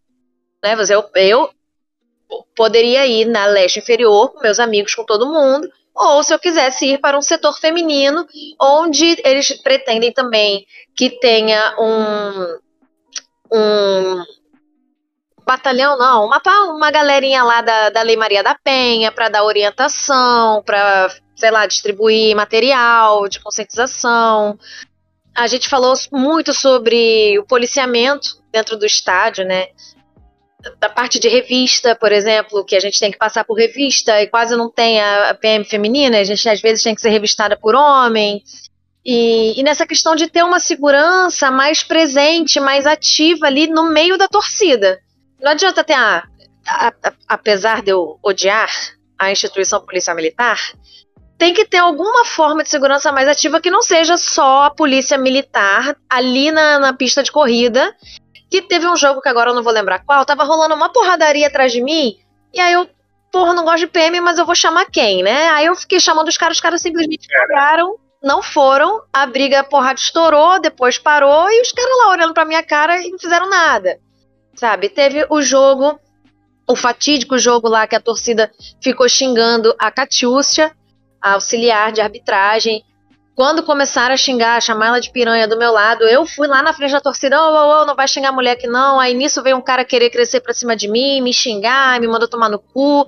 Né? Eu, eu poderia ir na leste inferior com meus amigos, com todo mundo, ou se eu quisesse ir para um setor feminino, onde eles pretendem também que tenha um, um batalhão, não, uma, uma galerinha lá da, da Lei Maria da Penha para dar orientação, para, sei lá, distribuir material de conscientização. A gente falou muito sobre o policiamento dentro do estádio, né? Da parte de revista, por exemplo, que a gente tem que passar por revista e quase não tem a PM feminina, a gente às vezes tem que ser revistada por homem. E, e nessa questão de ter uma segurança mais presente, mais ativa ali no meio da torcida. Não adianta ter, ah, a, a, apesar de eu odiar a instituição policial militar, tem que ter alguma forma de segurança mais ativa que não seja só a polícia militar ali na, na pista de corrida. Que teve um jogo que agora eu não vou lembrar qual, tava rolando uma porradaria atrás de mim, e aí eu, porra, não gosto de PM, mas eu vou chamar quem, né? Aí eu fiquei chamando os caras, os caras simplesmente cagaram, não foram, a briga, a porrada estourou, depois parou, e os caras lá olhando pra minha cara e não fizeram nada. Sabe? Teve o jogo, o fatídico jogo lá que a torcida ficou xingando a Catiúcia, a auxiliar de arbitragem. Quando começaram a xingar, a chamar ela de piranha do meu lado, eu fui lá na frente da torcida, ô, ô, ô, não vai xingar a mulher aqui não. Aí nisso veio um cara querer crescer pra cima de mim, me xingar, me mandou tomar no cu.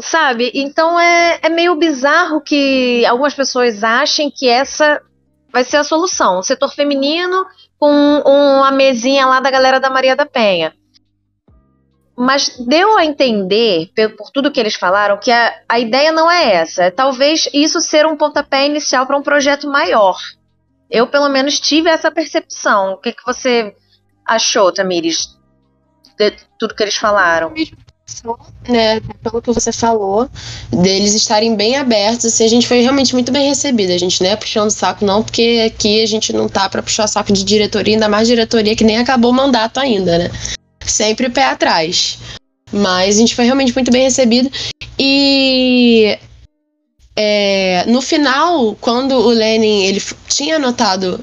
Sabe? Então é, é meio bizarro que algumas pessoas achem que essa vai ser a solução. O setor feminino com uma mesinha lá da galera da Maria da Penha. Mas deu a entender, por tudo que eles falaram, que a, a ideia não é essa. É talvez isso ser um pontapé inicial para um projeto maior. Eu, pelo menos, tive essa percepção. O que, que você achou, Tamires, de tudo que eles falaram? né, pelo que você falou, deles estarem bem abertos, assim, a gente foi realmente muito bem recebida. A gente não é puxando saco, não, porque aqui a gente não tá para puxar saco de diretoria, ainda mais diretoria que nem acabou o mandato ainda, né? Sempre pé atrás. Mas a gente foi realmente muito bem recebido. E é, no final, quando o Lenin ele tinha anotado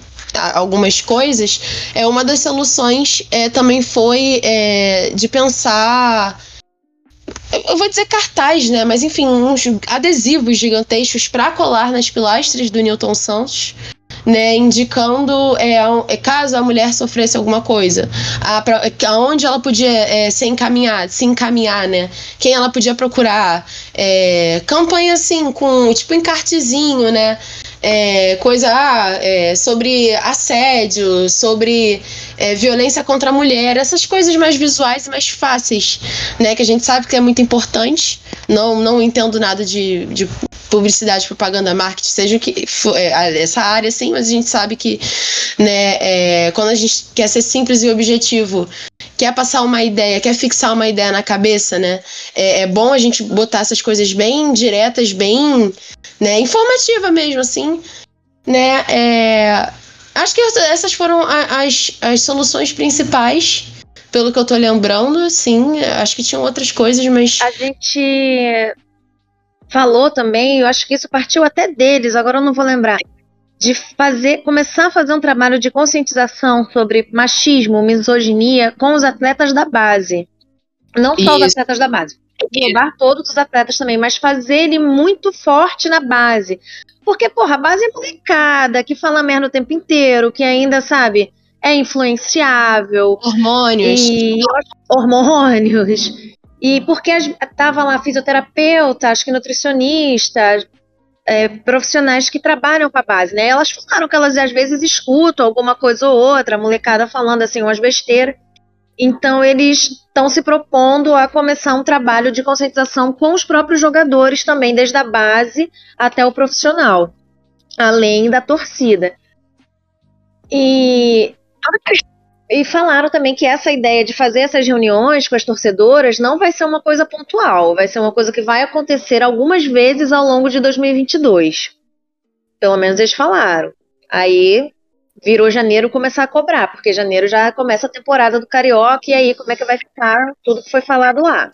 algumas coisas, é, uma das soluções é, também foi é, de pensar eu vou dizer cartaz, né? Mas enfim, uns adesivos gigantescos para colar nas pilastras do Newton Santos. Né, indicando é, é, caso a mulher sofresse alguma coisa, a, pra, aonde ela podia é, se encaminhar, se encaminhar, né? Quem ela podia procurar. É, campanha assim, com tipo encartezinho, né? é, coisa ah, é, sobre assédio, sobre é, violência contra a mulher, essas coisas mais visuais e mais fáceis, né? Que a gente sabe que é muito importante. Não, não entendo nada de, de publicidade, propaganda, marketing, seja o que for, é, essa área, sim, mas a gente sabe que, né, é, quando a gente quer ser simples e objetivo, quer passar uma ideia, quer fixar uma ideia na cabeça, né, é, é bom a gente botar essas coisas bem diretas, bem né? Informativa mesmo, assim, né? É, acho que essas foram as, as soluções principais, pelo que eu tô lembrando, sim. Acho que tinham outras coisas, mas. A gente falou também, eu acho que isso partiu até deles, agora eu não vou lembrar. De fazer, começar a fazer um trabalho de conscientização sobre machismo, misoginia com os atletas da base. Não só isso. os atletas da base englobar todos os atletas também, mas fazer ele muito forte na base. Porque, porra, a base é molecada, que fala merda o tempo inteiro, que ainda, sabe, é influenciável. Hormônios. E hormônios. E porque tava lá fisioterapeuta, acho que nutricionista, é, profissionais que trabalham com a base, né? Elas falaram que elas às vezes escutam alguma coisa ou outra, a molecada falando assim umas besteiras. Então, eles estão se propondo a começar um trabalho de conscientização com os próprios jogadores também, desde a base até o profissional, além da torcida. E, e falaram também que essa ideia de fazer essas reuniões com as torcedoras não vai ser uma coisa pontual, vai ser uma coisa que vai acontecer algumas vezes ao longo de 2022. Pelo menos eles falaram. Aí virou janeiro começar a cobrar, porque janeiro já começa a temporada do Carioca, e aí como é que vai ficar tudo que foi falado lá.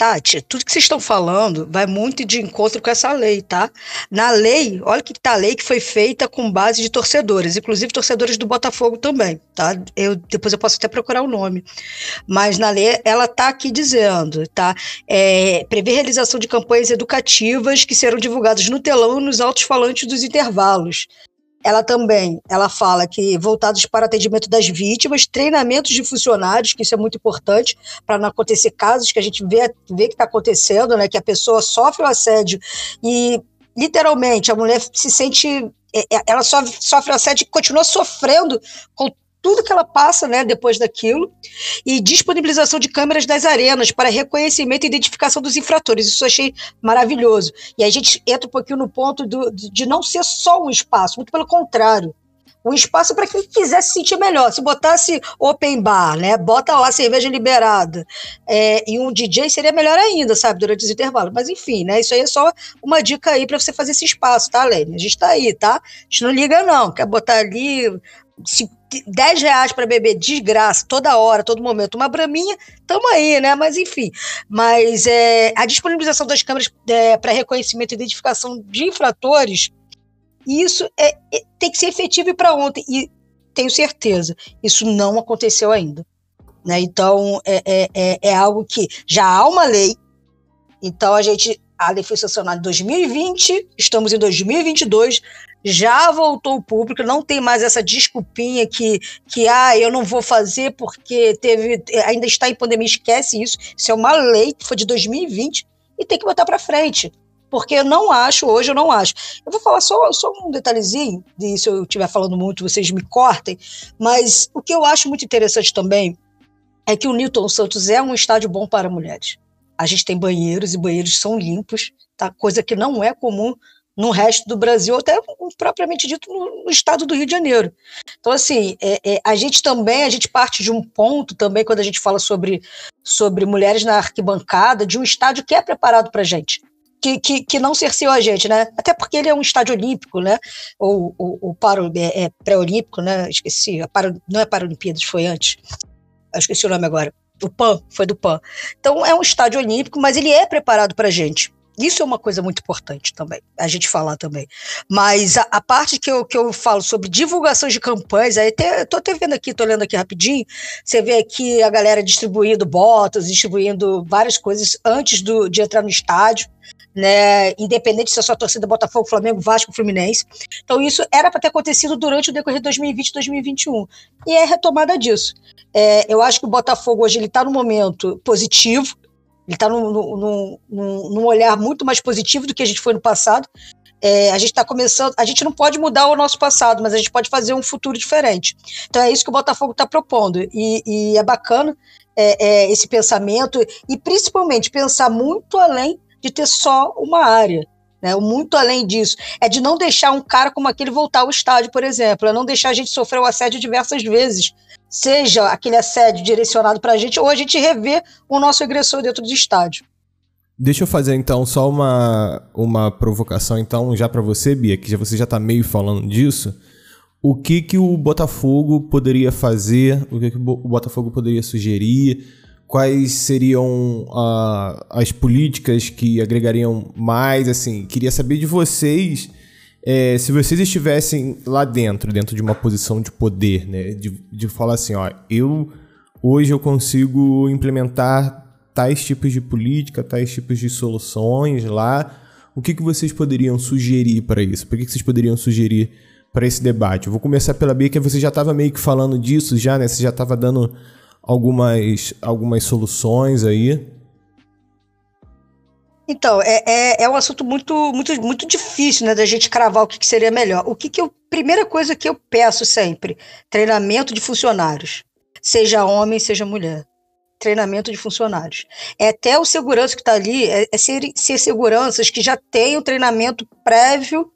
Tati, tudo que vocês estão falando vai muito de encontro com essa lei, tá? Na lei, olha que tá a lei que foi feita com base de torcedores, inclusive torcedores do Botafogo também, tá? Eu, depois eu posso até procurar o nome. Mas na lei, ela tá aqui dizendo, tá? É, realização de campanhas educativas que serão divulgadas no telão e nos altos-falantes dos intervalos ela também, ela fala que voltados para atendimento das vítimas, treinamentos de funcionários, que isso é muito importante para não acontecer casos que a gente vê, vê que está acontecendo, né, que a pessoa sofre o assédio e literalmente a mulher se sente é, é, ela sofre, sofre assédio e continua sofrendo com tudo que ela passa né, depois daquilo, e disponibilização de câmeras das arenas para reconhecimento e identificação dos infratores. Isso eu achei maravilhoso. E a gente entra um pouquinho no ponto do, de não ser só um espaço, muito pelo contrário. um espaço para quem quiser se sentir melhor. Se botasse open bar, né? Bota lá cerveja liberada é, e um DJ seria melhor ainda, sabe? Durante os intervalos. Mas enfim, né? Isso aí é só uma dica aí para você fazer esse espaço, tá, Lene? A gente tá aí, tá? A gente não liga, não. Quer botar ali. Se 10 reais para beber de graça, toda hora, todo momento, uma braminha, tamo aí, né? Mas enfim. Mas é, a disponibilização das câmeras é, para reconhecimento e identificação de infratores isso é, é tem que ser efetivo para ontem. E tenho certeza, isso não aconteceu ainda. Né? Então, é, é, é, é algo que já há uma lei, então a gente. A lei foi sancionada em 2020, estamos em 2022, já voltou o público, não tem mais essa desculpinha que, que ah, eu não vou fazer porque teve ainda está em pandemia, esquece isso. Isso é uma lei que foi de 2020 e tem que botar para frente porque eu não acho, hoje eu não acho. Eu vou falar só, só um detalhezinho, de se eu estiver falando muito, vocês me cortem, mas o que eu acho muito interessante também é que o Newton Santos é um estádio bom para mulheres. A gente tem banheiros e banheiros são limpos, tá? coisa que não é comum no resto do Brasil, até propriamente dito no, no estado do Rio de Janeiro. Então, assim, é, é, a gente também, a gente parte de um ponto também, quando a gente fala sobre, sobre mulheres na arquibancada, de um estádio que é preparado para gente que, que, que não cerceou a gente, né? Até porque ele é um estádio olímpico, né? Ou, o paro, é, é pré-olímpico, né? Esqueci, para, não é Paralimpíadas, foi antes. Eu esqueci o nome agora. O PAN, foi do PAN. Então é um estádio olímpico, mas ele é preparado para gente. Isso é uma coisa muito importante também, a gente falar também. Mas a, a, parte que eu, que eu falo sobre divulgação de campanhas, aí até, tô até vendo aqui, tô lendo aqui rapidinho, você vê aqui a galera distribuindo botas, distribuindo várias coisas antes do, de entrar no estádio né, independente se a sua torcida Botafogo, Flamengo, Vasco, Fluminense. Então isso era para ter acontecido durante o decorrer de 2020 2021 e é retomada disso. É, eu acho que o Botafogo hoje ele está no momento positivo, ele está num, num, num, num, olhar muito mais positivo do que a gente foi no passado. É, a gente está começando, a gente não pode mudar o nosso passado, mas a gente pode fazer um futuro diferente. Então é isso que o Botafogo está propondo e, e, é bacana é, é, esse pensamento e principalmente pensar muito além de ter só uma área. Né, muito além disso, é de não deixar um cara como aquele voltar ao estádio, por exemplo, é não deixar a gente sofrer o assédio diversas vezes, seja aquele assédio direcionado para a gente, ou a gente rever o nosso agressor dentro do estádio. Deixa eu fazer então só uma, uma provocação então já para você, Bia, que você já está meio falando disso. O que que o Botafogo poderia fazer? O que que o Botafogo poderia sugerir? Quais seriam uh, as políticas que agregariam mais, assim, queria saber de vocês, é, se vocês estivessem lá dentro, dentro de uma posição de poder, né, de, de falar assim, ó, eu hoje eu consigo implementar tais tipos de política, tais tipos de soluções lá, o que, que vocês poderiam sugerir para isso? Por que, que vocês poderiam sugerir para esse debate? Eu vou começar pela Bia, que você já estava meio que falando disso já, né? Você já estava dando algumas, algumas soluções aí? Então, é, é, é, um assunto muito, muito, muito difícil, né, da gente cravar o que, que seria melhor. O que, que eu. Primeira coisa que eu peço sempre: treinamento de funcionários. Seja homem, seja mulher. Treinamento de funcionários. É até o segurança que está ali, é, é ser, ser seguranças que já têm o treinamento prévio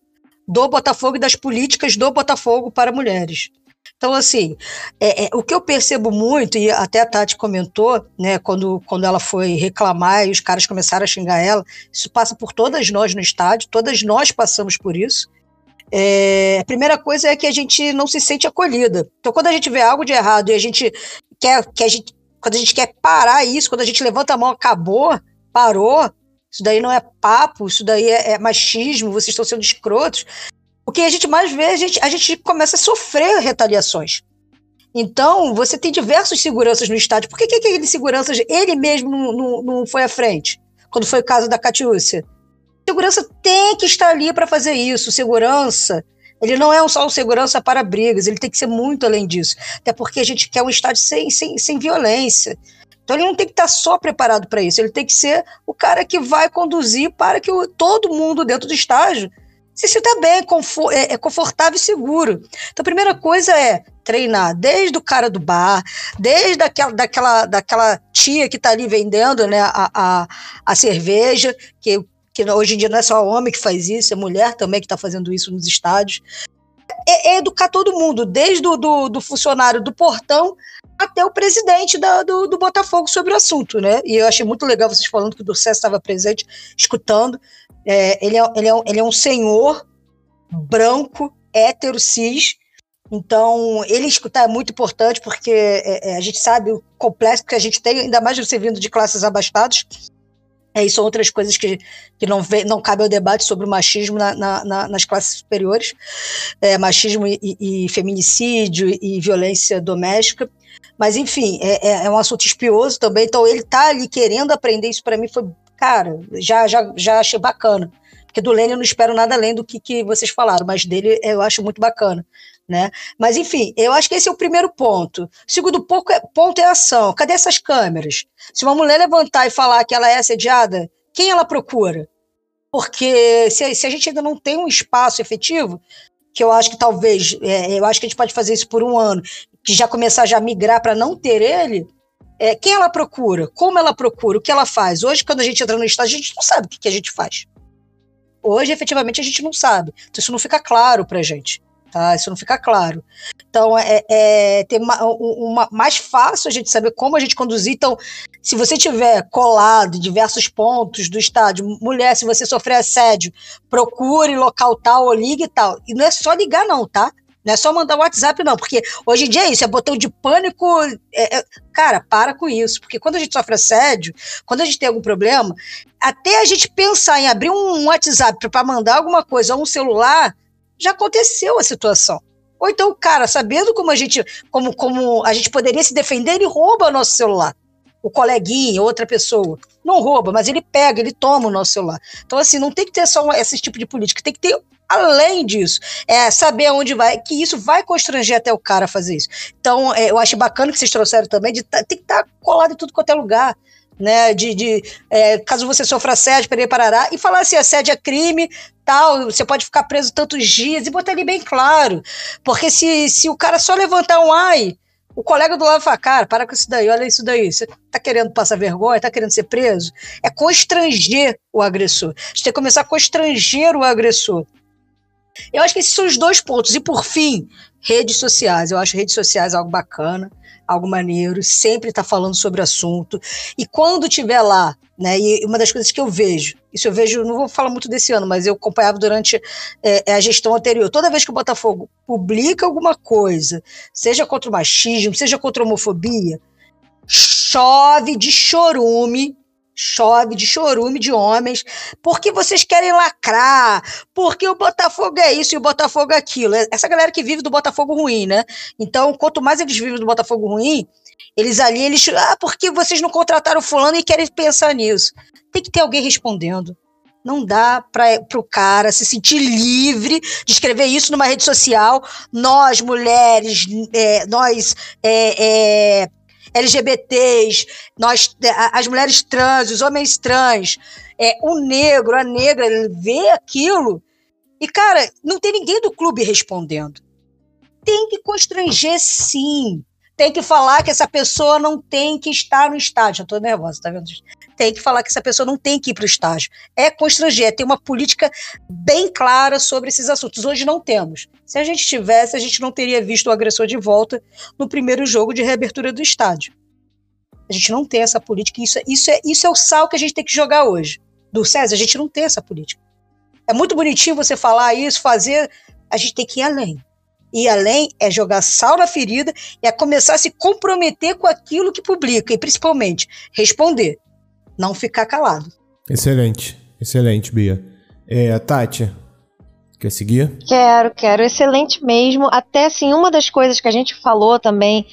do Botafogo e das políticas do Botafogo para mulheres. Então, assim, é, é, o que eu percebo muito, e até a Tati comentou, né, quando, quando ela foi reclamar e os caras começaram a xingar ela, isso passa por todas nós no estádio, todas nós passamos por isso. É, a primeira coisa é que a gente não se sente acolhida. Então, quando a gente vê algo de errado e a gente quer que a gente, quando a gente quer parar isso, quando a gente levanta a mão, acabou, parou, isso daí não é papo, isso daí é, é machismo, vocês estão sendo escrotos. O que a gente mais vê, a gente, a gente começa a sofrer retaliações. Então, você tem diversos seguranças no estádio. Por que, que aquele seguranças, ele mesmo não, não, foi à frente? Quando foi o caso da Catiúcia? Segurança tem que estar ali para fazer isso. Segurança, ele não é só um segurança para brigas, ele tem que ser muito além disso. Até porque a gente quer um estádio sem, sem, sem violência. Então ele não tem que estar só preparado para isso, ele tem que ser o cara que vai conduzir para que o, todo mundo dentro do estádio se sinta bem, é, é confortável e seguro. Então, a primeira coisa é treinar desde o cara do bar, desde aquela, daquela, daquela tia que está ali vendendo né, a, a, a cerveja, que, que hoje em dia não é só homem que faz isso, é mulher também que está fazendo isso nos estádios. é, é educar todo mundo, desde o do, do funcionário do portão até o presidente da, do, do, Botafogo sobre o assunto, né? E eu achei muito legal vocês falando que o César estava presente, escutando. É, ele, é, ele, é, ele é um senhor branco, hétero, cis, então, ele escutar é muito importante, porque é, é, a gente sabe o complexo que a gente tem, ainda mais você vindo de classes abastadas. É, e são outras coisas que, que não, vê, não cabe ao debate sobre o machismo na, na, na, nas classes superiores. É, machismo e, e, feminicídio e violência doméstica. Mas, enfim, é, é, é um assunto espioso também. Então, ele tá ali querendo aprender isso para mim foi, cara, já, já, já achei bacana. Porque do Lênin eu não espero nada além do que, que vocês falaram, mas dele eu acho muito bacana. Né? Mas, enfim, eu acho que esse é o primeiro ponto. O segundo ponto é a ação. Cadê essas câmeras? Se uma mulher levantar e falar que ela é assediada, quem ela procura? Porque se, se a gente ainda não tem um espaço efetivo, que eu acho que talvez, é, eu acho que a gente pode fazer isso por um ano, que já começar já a migrar para não ter ele, é, quem ela procura? Como ela procura? O que ela faz? Hoje, quando a gente entra no estágio, a gente não sabe o que, que a gente faz. Hoje, efetivamente, a gente não sabe. Então, isso não fica claro para gente. Tá? Isso não fica claro. Então, é, é uma, uma, mais fácil a gente saber como a gente conduzir. Então, se você tiver colado em diversos pontos do estádio, mulher, se você sofrer assédio, procure local tal ou ligue tal. E não é só ligar, não, tá? Não é só mandar WhatsApp, não, porque hoje em dia é isso, é botão de pânico. É, é, cara, para com isso, porque quando a gente sofre assédio, quando a gente tem algum problema, até a gente pensar em abrir um WhatsApp para mandar alguma coisa ou um celular, já aconteceu a situação. Ou então o cara, sabendo como a gente, como, como a gente poderia se defender, ele rouba o nosso celular. O coleguinha, outra pessoa. Não rouba, mas ele pega, ele toma o nosso celular. Então, assim, não tem que ter só esse tipo de política, tem que ter além disso, é saber aonde vai, que isso vai constranger até o cara fazer isso. Então, é, eu acho bacana que vocês trouxeram também, de tá, tem que estar tá colado em tudo quanto é lugar. Né, de, de é, caso você sofra assédio, perder parará, e falar se assédio é crime, tal, você pode ficar preso tantos dias, e botar ali bem claro. Porque se, se o cara só levantar um ai, o colega do lado fala, cara, para com isso daí, olha isso daí. Você tá querendo passar vergonha, tá querendo ser preso? É constranger o agressor. A gente tem que começar a constranger o agressor. Eu acho que esses são os dois pontos. E por fim, redes sociais. Eu acho redes sociais algo bacana, algo maneiro, sempre está falando sobre o assunto. E quando tiver lá, né? E uma das coisas que eu vejo, isso eu vejo, não vou falar muito desse ano, mas eu acompanhava durante é, a gestão anterior. Toda vez que o Botafogo publica alguma coisa, seja contra o machismo, seja contra a homofobia, chove de chorume chove de chorume de homens, porque vocês querem lacrar, porque o Botafogo é isso e o Botafogo é aquilo. É essa galera que vive do Botafogo ruim, né? Então, quanto mais eles vivem do Botafogo ruim, eles ali, eles. Ah, porque vocês não contrataram fulano e querem pensar nisso? Tem que ter alguém respondendo. Não dá para o cara se sentir livre de escrever isso numa rede social. Nós, mulheres, é, nós, é, é, LGBTs, nós, é, as mulheres trans, os homens trans, é, o negro, a negra, ele vê aquilo e, cara, não tem ninguém do clube respondendo. Tem que constranger, sim. Tem que falar que essa pessoa não tem que estar no estádio. Eu tô nervosa, tá vendo? Tem que falar que essa pessoa não tem que ir para o estádio. É constranger, é ter uma política bem clara sobre esses assuntos. Hoje não temos. Se a gente tivesse, a gente não teria visto o agressor de volta no primeiro jogo de reabertura do estádio. A gente não tem essa política. Isso, isso, é, isso é o sal que a gente tem que jogar hoje. Do César, a gente não tem essa política. É muito bonitinho você falar isso, fazer. A gente tem que ir além ir além é jogar sal na ferida, é começar a se comprometer com aquilo que publica e principalmente responder, não ficar calado. Excelente, excelente, Bia. É, Tati, quer seguir? Quero, quero, excelente mesmo. Até assim, uma das coisas que a gente falou também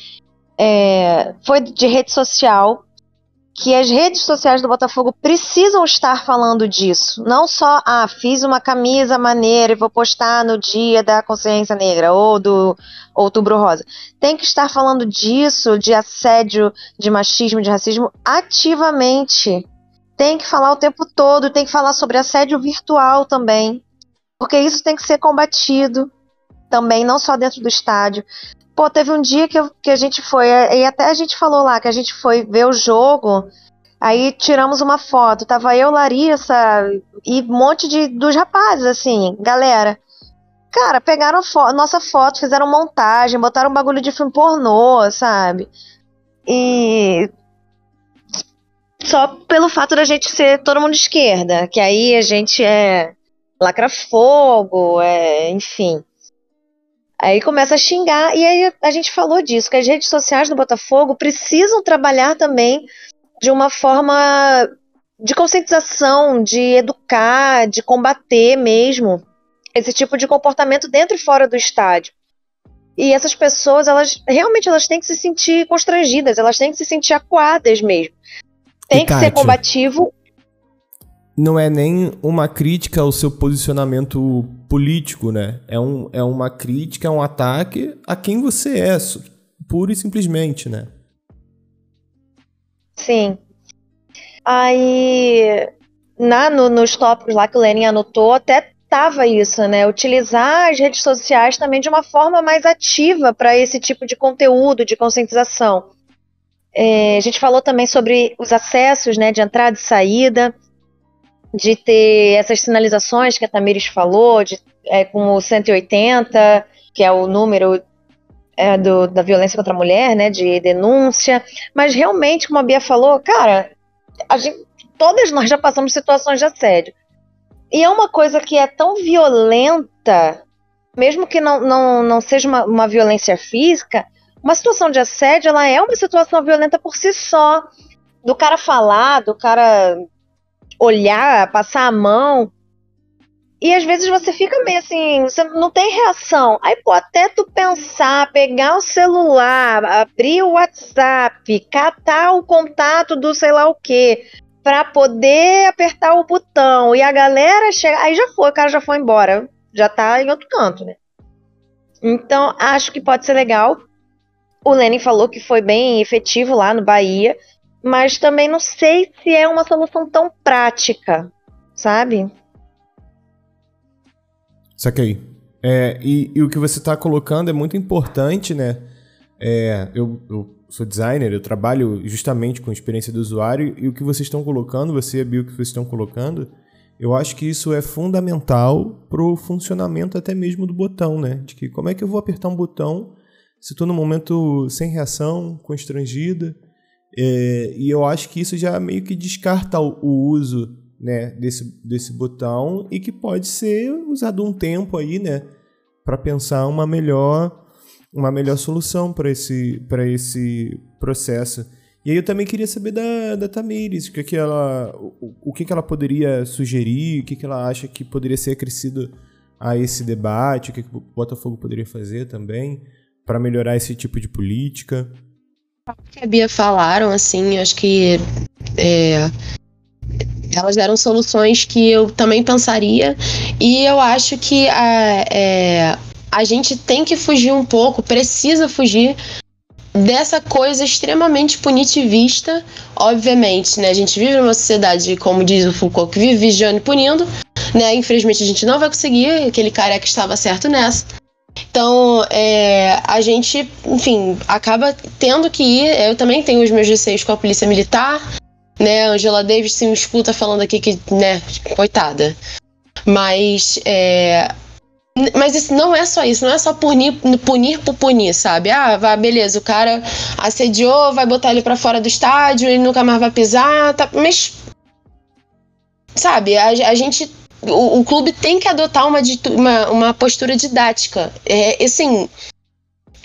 é, foi de rede social que as redes sociais do Botafogo precisam estar falando disso. Não só, ah, fiz uma camisa maneira e vou postar no dia da consciência negra ou do outubro rosa. Tem que estar falando disso, de assédio, de machismo, de racismo, ativamente. Tem que falar o tempo todo, tem que falar sobre assédio virtual também. Porque isso tem que ser combatido também, não só dentro do estádio. Pô, teve um dia que, eu, que a gente foi, e até a gente falou lá que a gente foi ver o jogo, aí tiramos uma foto, tava eu, Larissa e um monte de, dos rapazes, assim, galera. cara, pegaram fo nossa foto, fizeram montagem, botaram um bagulho de filme pornô, sabe? E só pelo fato da gente ser todo mundo de esquerda, que aí a gente é lacra fogo, é, enfim. Aí começa a xingar, e aí a gente falou disso, que as redes sociais do Botafogo precisam trabalhar também de uma forma de conscientização, de educar, de combater mesmo esse tipo de comportamento dentro e fora do estádio. E essas pessoas, elas realmente elas têm que se sentir constrangidas, elas têm que se sentir acuadas mesmo. Tem E, que ser combativo. Não é nem uma crítica ao seu posicionamento político, né? É, um, é uma crítica, é um ataque a quem você é, pura e simplesmente, né? Sim. Aí, na, no- nos tópicos lá que o Lenin anotou, até tava isso, né? Utilizar as redes sociais também de uma forma mais ativa para esse tipo de conteúdo, de conscientização. É, a gente falou também sobre os acessos, né, de entrada e saída, de ter essas sinalizações que a Tamires falou, de, é, com o 180, que é o número é, do- da violência contra a mulher, né, de denúncia. Mas realmente, como a Bia falou, cara, gente, todas nós já passamos situações de assédio. E é uma coisa que é tão violenta, mesmo que não, não, não seja uma, uma violência física, uma situação de assédio, ela é uma situação violenta por si só. Do cara falar, do cara olhar, passar a mão. E às vezes você fica meio assim, você não tem reação. Aí, pô, até tu pensar, pegar o celular, abrir o WhatsApp, catar o contato do sei lá o quê, pra poder apertar o botão e a galera chegar. Aí já foi, o cara já foi embora. Já tá em outro canto, né? Então, acho que pode ser legal. O Lenin falou que foi bem efetivo lá no Bahia, mas também não sei se é uma solução tão prática, sabe? Saquei. É, e, e o que você está colocando é muito importante, né? É, eu, eu sou designer, eu trabalho justamente com experiência do usuário e o que vocês estão colocando, você e a Bill, que vocês estão colocando, eu acho que isso é fundamental para o funcionamento até mesmo do botão, né? De que como é que eu vou apertar um botão se estou num momento sem reação, constrangida, é, e eu acho que isso já meio que descarta o, o uso né, desse, desse botão e que pode ser usado um tempo aí, né, para pensar uma melhor uma melhor solução para esse para esse processo. E aí eu também queria saber da, da Tamires, o que, que ela o, o que, que ela poderia sugerir, o que, que ela acha que poderia ser acrescido a esse debate, o que, que o Botafogo poderia fazer também para melhorar esse tipo de política. Que a Bia falaram, assim, acho que é, elas deram soluções que eu também pensaria. E eu acho que a, é, a gente tem que fugir um pouco, precisa fugir dessa coisa extremamente punitivista, obviamente, né? A gente vive numa sociedade, como diz o Foucault, que vive vigiando e punindo, né? Infelizmente a gente não vai conseguir, aquele cara que estava certo nessa. Então, é, a gente, enfim, acaba tendo que ir. Eu também tenho os meus receios com a polícia militar, né? Angela Davis se me escuta falando aqui que, né, coitada. Mas, é, mas isso não é só isso, não é só punir, punir por punir, sabe? Ah, vai, beleza, o cara assediou, vai botar ele pra fora do estádio, ele nunca mais vai pisar, tá, mas. Sabe, a, a gente o, o clube tem que adotar uma, uma, uma postura didática. É, assim,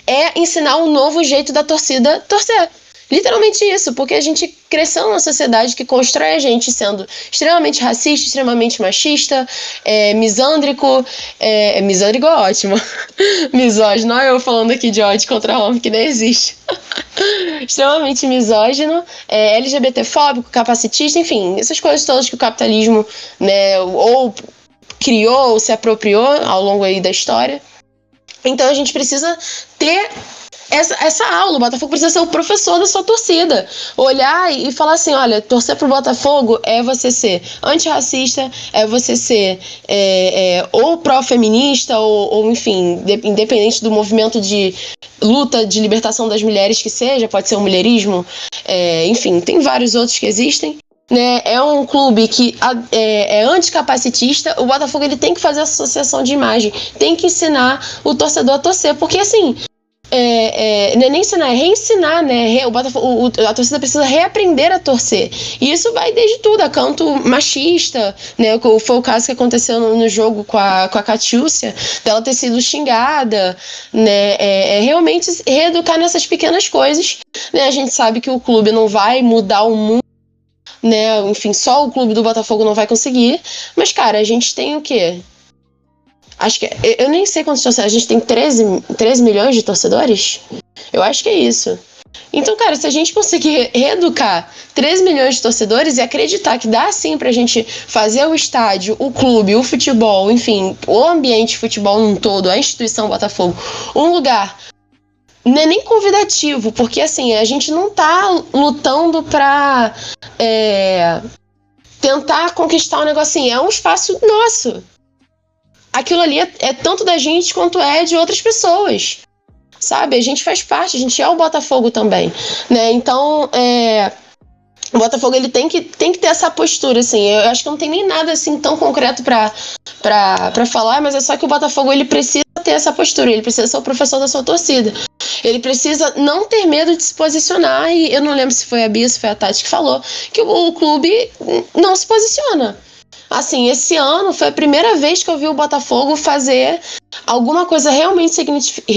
é ensinar um novo jeito da torcida torcer. Literalmente isso, porque a gente cresceu numa sociedade que constrói a gente sendo extremamente racista, extremamente machista, é, misândrico. É, é, misândrico é ótimo. <laughs> Misógino, olha eu falando aqui de ódio contra homem que nem existe. <laughs> extremamente misógino, é, LGBTfóbico, capacitista, enfim, essas coisas todas que o capitalismo né, ou criou ou se apropriou ao longo aí da história. Então a gente precisa ter essa, essa aula. O Botafogo precisa ser o professor da sua torcida. Olhar e falar assim: olha, torcer pro Botafogo é você ser antirracista, é você ser é, é, ou pró-feminista, ou, ou, enfim, de- independente do movimento de luta de libertação das mulheres que seja, pode ser o mulherismo, é, enfim, tem vários outros que existem. né, é um clube que é, é anticapacitista, o Botafogo ele tem que fazer associação de imagem, tem que ensinar o torcedor a torcer, porque assim, é, é, é nem ensinar, é reensinar, né? O Botafogo, o, a torcida precisa reaprender a torcer. E isso vai desde tudo, a canto machista, né? Foi o caso que aconteceu no, no jogo com a, com a Catiúcia, dela ter sido xingada, né? É, é, realmente reeducar nessas pequenas coisas. Né? A gente sabe que o clube não vai mudar o mundo. Né, enfim, só o clube do Botafogo não vai conseguir. Mas, cara, a gente tem o quê? Acho que. Eu nem sei quantos torcedores. A gente tem 13, 13 milhões de torcedores? Eu acho que é isso. Então, cara, se a gente conseguir reeducar 13 milhões de torcedores e acreditar que dá sim pra gente fazer o estádio, o clube, o futebol, enfim, o ambiente de futebol num todo, a instituição Botafogo, um lugar não é nem convidativo, porque assim, a gente não tá lutando pra é, tentar conquistar um negocinho, é um espaço nosso aquilo ali é, é tanto da gente quanto é de outras pessoas. Sabe? A gente faz parte, a gente é o Botafogo também, né? Então, é, o Botafogo ele tem que, tem que ter essa postura, assim. Eu acho que não tem nem nada assim tão concreto para falar, mas é só que o Botafogo ele precisa ter essa postura, ele precisa ser o professor da sua torcida. Ele precisa não ter medo de se posicionar, e eu não lembro se foi a Bia, se foi a Tati que falou, que o, o clube não se posiciona. Assim, esse ano foi a primeira vez que eu vi o Botafogo fazer alguma coisa realmente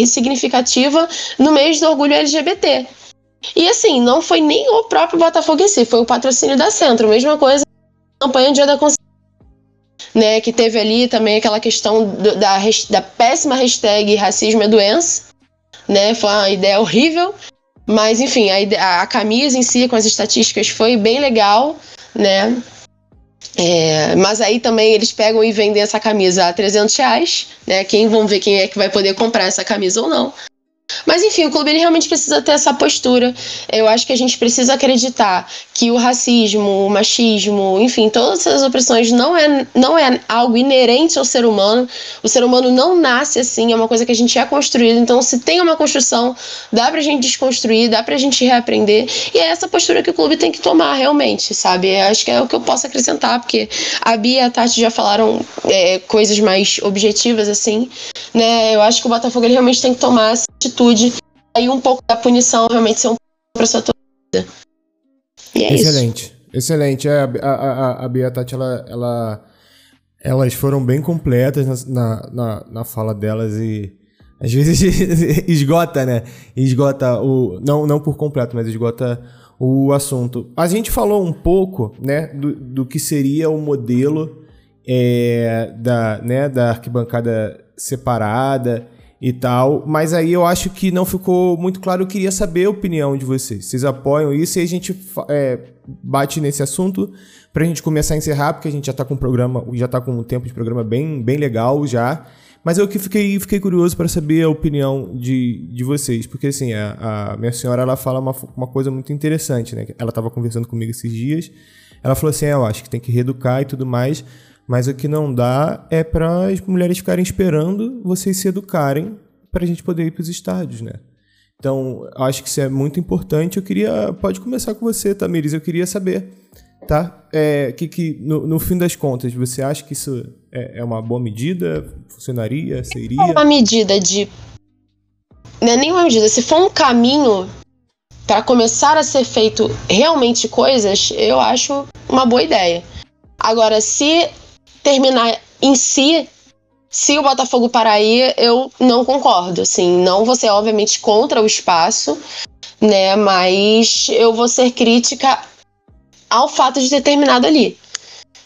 significativa no mês do orgulho LGBT. E assim, não foi nem o próprio Botafogo em si, foi o patrocínio da Centro. Mesma coisa, campanha Dia da Consciência. Né, que teve ali também aquela questão do, da, da péssima hashtag racismo é doença, né, foi uma ideia horrível, mas enfim, a, a camisa em si com as estatísticas foi bem legal, né, é, mas aí também eles pegam e vendem essa camisa a 300 reais, né? Quem vão ver quem é que vai poder comprar essa camisa ou não. Mas enfim, o clube ele realmente precisa ter essa postura. Eu acho que a gente precisa acreditar que o racismo, o machismo, enfim, todas essas opressões não é, não é algo inerente ao ser humano. O ser humano não nasce assim, é uma coisa que a gente é construído. Então, se tem uma construção, dá pra gente desconstruir, dá pra gente reaprender. E é essa postura que o clube tem que tomar realmente, sabe? Acho que é o que eu posso acrescentar, porque a Bia e a Tati já falaram é, coisas mais objetivas, assim, né? Eu acho que o Botafogo ele realmente tem que tomar essa atitude. Aí um pouco da punição realmente ser um pra sua torcida. E é excelente, isso. excelente. É, a, a, a Bia Tati, ela, ela, elas foram bem completas na, na, na fala delas e às vezes <laughs> esgota, né? Esgota o. Não, não por completo, mas esgota o assunto. A gente falou um pouco, né, do, do que seria o modelo é, da, né, da arquibancada separada e tal. Mas aí eu acho que não ficou muito claro. Eu queria saber a opinião de vocês. Vocês apoiam isso e a gente é, bate nesse assunto pra gente começar a encerrar, porque a gente já tá com um programa, já tá com um tempo de programa bem, bem legal já. Mas eu que fiquei, fiquei curioso para saber a opinião de, de vocês, porque assim, a, a minha senhora ela fala uma, uma coisa muito interessante, né? Ela estava conversando comigo esses dias. Ela falou assim: é, eu acho que tem que reeducar e tudo mais. Mas o que não dá é para as mulheres ficarem esperando vocês se educarem para a gente poder ir para os estádios, né? Então, acho que isso é muito importante. Eu queria. Pode começar com você, Tamires. Eu queria saber, tá? É, que, que no, no fim das contas, você acha que isso é, é uma boa medida? Funcionaria? Seria? É uma medida de. Não é nenhuma medida. Se for um caminho para começar a ser feito realmente coisas, eu acho uma boa ideia. Agora, se terminar em si, se o Botafogo parar aí, eu não concordo. Assim, não vou ser, obviamente, contra o espaço, né? Mas eu vou ser crítica ao fato de ter terminado ali.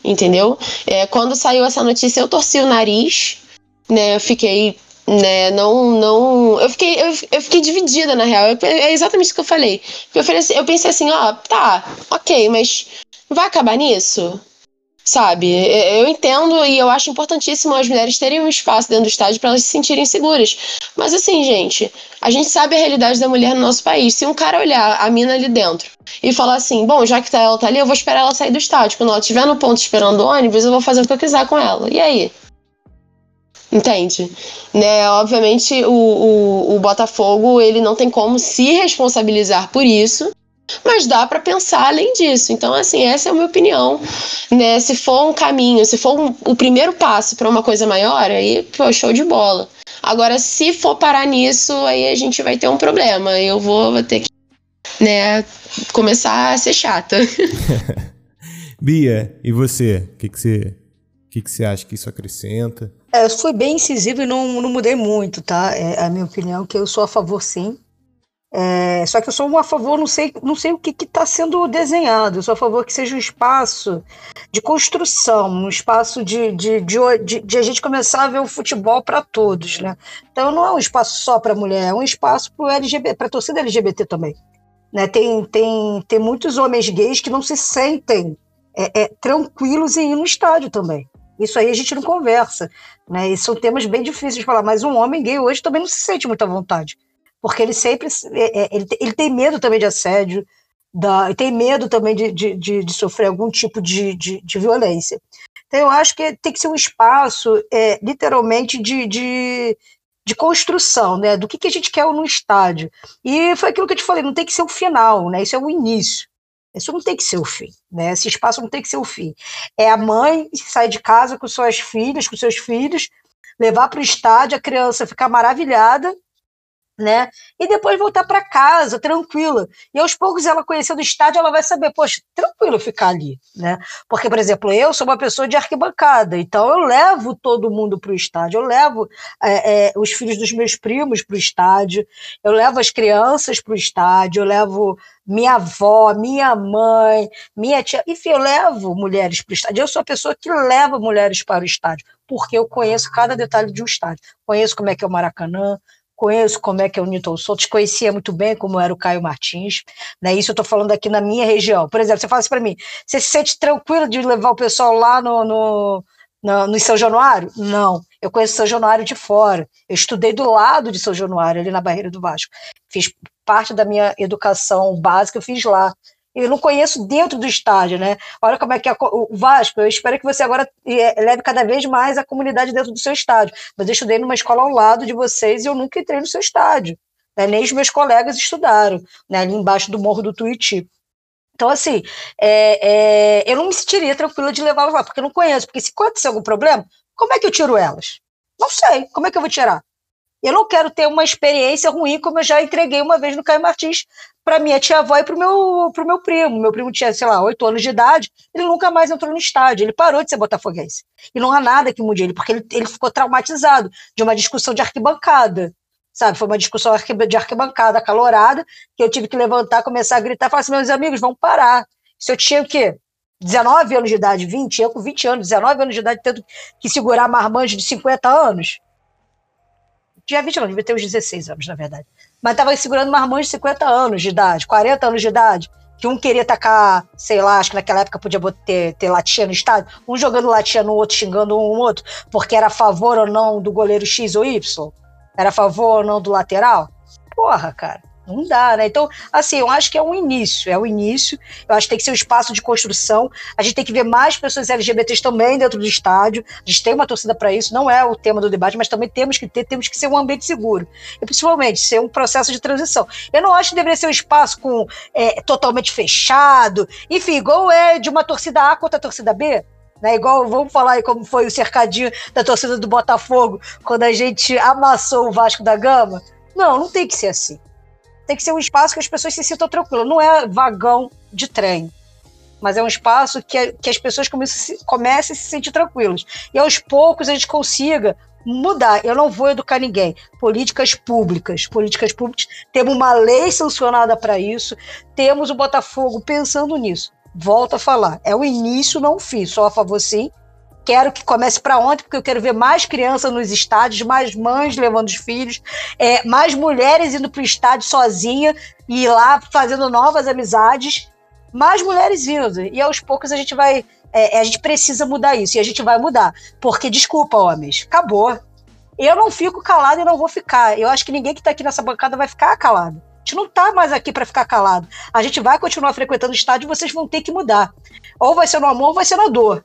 Entendeu? É, quando saiu essa notícia, eu torci o nariz, né? Eu fiquei né, não, não, eu fiquei, eu, eu fiquei dividida na real, é exatamente isso que eu falei, eu, falei assim, eu pensei assim, ó, tá, ok, mas vai acabar nisso? Sabe? Eu entendo e eu acho importantíssimo as mulheres terem um espaço dentro do estádio para elas se sentirem seguras. Mas assim, gente, a gente sabe a realidade da mulher no nosso país. Se um cara olhar a mina ali dentro e falar assim: bom, já que tá, ela tá ali, eu vou esperar ela sair do estádio. Quando ela estiver no ponto esperando o ônibus, eu vou fazer o que eu quiser com ela. E aí? Entende? Né? Obviamente, o, o, o Botafogo ele não tem como se responsabilizar por isso mas dá para pensar além disso. Então, assim, essa é a minha opinião, né? Se for um caminho, se for um, o primeiro passo para uma coisa maior, aí, pô, show de bola. Agora, se for parar nisso, aí a gente vai ter um problema. Eu vou, vou ter que, né, começar a ser chata. <laughs> Bia, e você? O que, que você. O que, que você acha que isso acrescenta? É, eu fui bem incisivo e não, não mudei muito, tá? É a minha opinião que eu sou a favor sim é, só que eu sou a favor, não sei, não sei o que está sendo desenhado, eu sou a favor que seja um espaço de construção, um espaço de, de, de, de, de a gente começar a ver o futebol para todos. Né? Então não é um espaço só para mulher, é um espaço para a torcida LGBT também. Né? Tem, tem, tem muitos homens gays que não se sentem é, é, tranquilos em ir no estádio também. Isso aí a gente não conversa. Né? E são temas bem difíceis de falar, mas um homem gay hoje também não se sente muita vontade porque ele sempre é, é, ele, ele tem medo também de assédio, da, tem medo também de, de, de, de sofrer algum tipo de, de, de, violência. Então eu acho que tem que ser um espaço é, literalmente de, de, de construção, né? Do que, que a gente quer no estádio. E foi aquilo que eu te falei, não tem que ser o final, né? Isso é o início. Isso não tem que ser o fim, né? Esse espaço não tem que ser o fim. É a mãe que sai de casa com suas filhas, com seus filhos, levar para o estádio, a criança ficar maravilhada, né? E depois voltar para casa, tranquila. E aos poucos ela conhecendo o estádio, ela vai saber, poxa, tranquilo ficar ali, né? Porque, por exemplo, eu sou uma pessoa de arquibancada, então eu levo todo mundo para o estádio, eu levo é, é, os filhos dos meus primos para o estádio, eu levo as crianças para o estádio, eu levo minha avó, minha mãe, minha tia, enfim, eu levo mulheres para o estádio. Eu sou a pessoa que leva mulheres para o estádio, porque eu conheço cada detalhe de um estádio. Conheço como é que é o Maracanã, conheço como é que é o Newton Santos, conhecia muito bem como era o Caio Martins, né? Isso eu estou falando aqui na minha região. Por exemplo, você fala assim para mim, você se sente tranquilo de levar o pessoal lá no, no, no, no São Januário? Não, eu conheço São Januário de fora. Eu estudei do lado de São Januário, ali na Barreira do Vasco. Fiz parte da minha educação básica, eu fiz lá eu não conheço dentro do estádio, né? Olha como é que é o Vasco. Eu espero que você agora é, leve cada vez mais a comunidade dentro do seu estádio. Mas eu estudei numa escola ao lado de vocês e eu nunca entrei no seu estádio. Né? Nem os meus colegas estudaram, né? ali embaixo do morro do Tuiuti. Então, assim, é, é, eu não me sentiria tranquila de levá-las lá, porque eu não conheço. Porque se acontecer algum problema, como é que eu tiro elas? Não sei. Como é que eu vou tirar? Eu não quero ter uma experiência ruim como eu já entreguei uma vez no Caio Martins para minha tia-avó e para o meu, pro meu primo. Meu primo tinha, sei lá, oito anos de idade, ele nunca mais entrou no estádio, ele parou de ser botafoguense. E não há nada que mude ele, porque ele, ele ficou traumatizado de uma discussão de arquibancada. Sabe, foi uma discussão de arquibancada acalorada, que eu tive que levantar, começar a gritar, falar assim, meus amigos, vamos parar. Se eu tinha o quê? 19 anos de idade, 20, eu com 20 anos, 19 anos de idade, tendo que segurar marmanjo de 50 anos, tinha 20 anos, devia ter uns 16 anos, na verdade. Mas estava segurando uma irmã de 50 anos de idade, 40 anos de idade, que um queria tacar, sei lá, acho que naquela época podia ter, ter latinha no estádio, um jogando latinha no outro, xingando um outro, porque era a favor ou não do goleiro X ou Y? Era a favor ou não do lateral? Porra, cara. Não dá, né? Então, assim, eu acho que é um início, é o um início. Eu acho que tem que ser um espaço de construção. A gente tem que ver mais pessoas LGBTs também dentro do estádio. A gente tem uma torcida para isso, não é o tema do debate, mas também temos que ter, temos que ser um ambiente seguro. E principalmente ser um processo de transição. Eu não acho que deveria ser um espaço com é, totalmente fechado, enfim, igual é de uma torcida A contra a torcida B. Né, igual, vamos falar aí como foi o cercadinho da torcida do Botafogo quando a gente amassou o Vasco da Gama. Não, não tem que ser assim tem que ser um espaço que as pessoas se sintam tranquilas. Não é vagão de trem, mas é um espaço que, que as pessoas comecem, comecem a se sentir tranquilas. E aos poucos a gente consiga mudar. Eu não vou educar ninguém. Políticas públicas. Políticas públicas. Temos uma lei sancionada para isso. Temos o Botafogo pensando nisso. Volto a falar. É o início, não o fim. Só a favor, sim. Quero que comece para ontem, porque eu quero ver mais crianças nos estádios, mais mães levando os filhos, é, mais mulheres indo para o estádio sozinha e lá fazendo novas amizades, mais mulheres indo. E aos poucos a gente vai. É, a gente precisa mudar isso e a gente vai mudar. Porque, desculpa, homens, acabou. Eu não fico calado e não vou ficar. Eu acho que ninguém que está aqui nessa bancada vai ficar calado. A gente não está mais aqui para ficar calado. A gente vai continuar frequentando o estádio e vocês vão ter que mudar. Ou vai ser no amor ou vai ser na dor.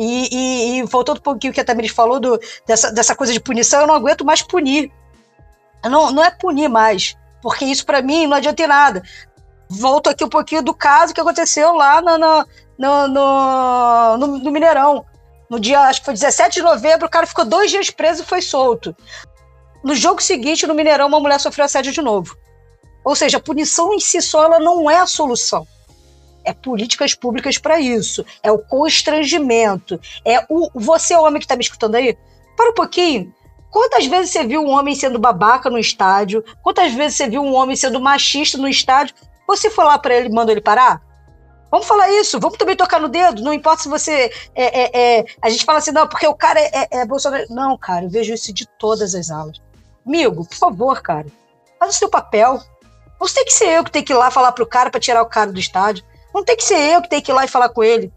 E, e, e voltando um pouquinho que a Tamiris falou do, dessa, dessa coisa de punição, eu não aguento mais punir. Não, não é punir mais, porque isso para mim não adianta em nada. volto aqui um pouquinho do caso que aconteceu lá no, no, no, no, no Mineirão. No dia, acho que foi 17 de novembro, o cara ficou dois dias preso e foi solto. No jogo seguinte, no Mineirão, uma mulher sofreu assédio de novo. Ou seja, a punição em si só ela não é a solução. É políticas públicas para isso. É o constrangimento. É o você homem que está me escutando aí. Para um pouquinho. Quantas vezes você viu um homem sendo babaca no estádio? Quantas vezes você viu um homem sendo machista no estádio? Você foi lá para ele mandou ele parar? Vamos falar isso, vamos também tocar no dedo, não importa se você. É, é, é, a gente fala assim, não, porque o cara é, é, é Bolsonaro. Não, cara, eu vejo isso de todas as aulas. Amigo, por favor, cara, faz o seu papel. Não tem que ser eu que tenho que ir lá falar pro cara para tirar o cara do estádio. Não tem que ser eu que tenho que ir lá e falar com ele.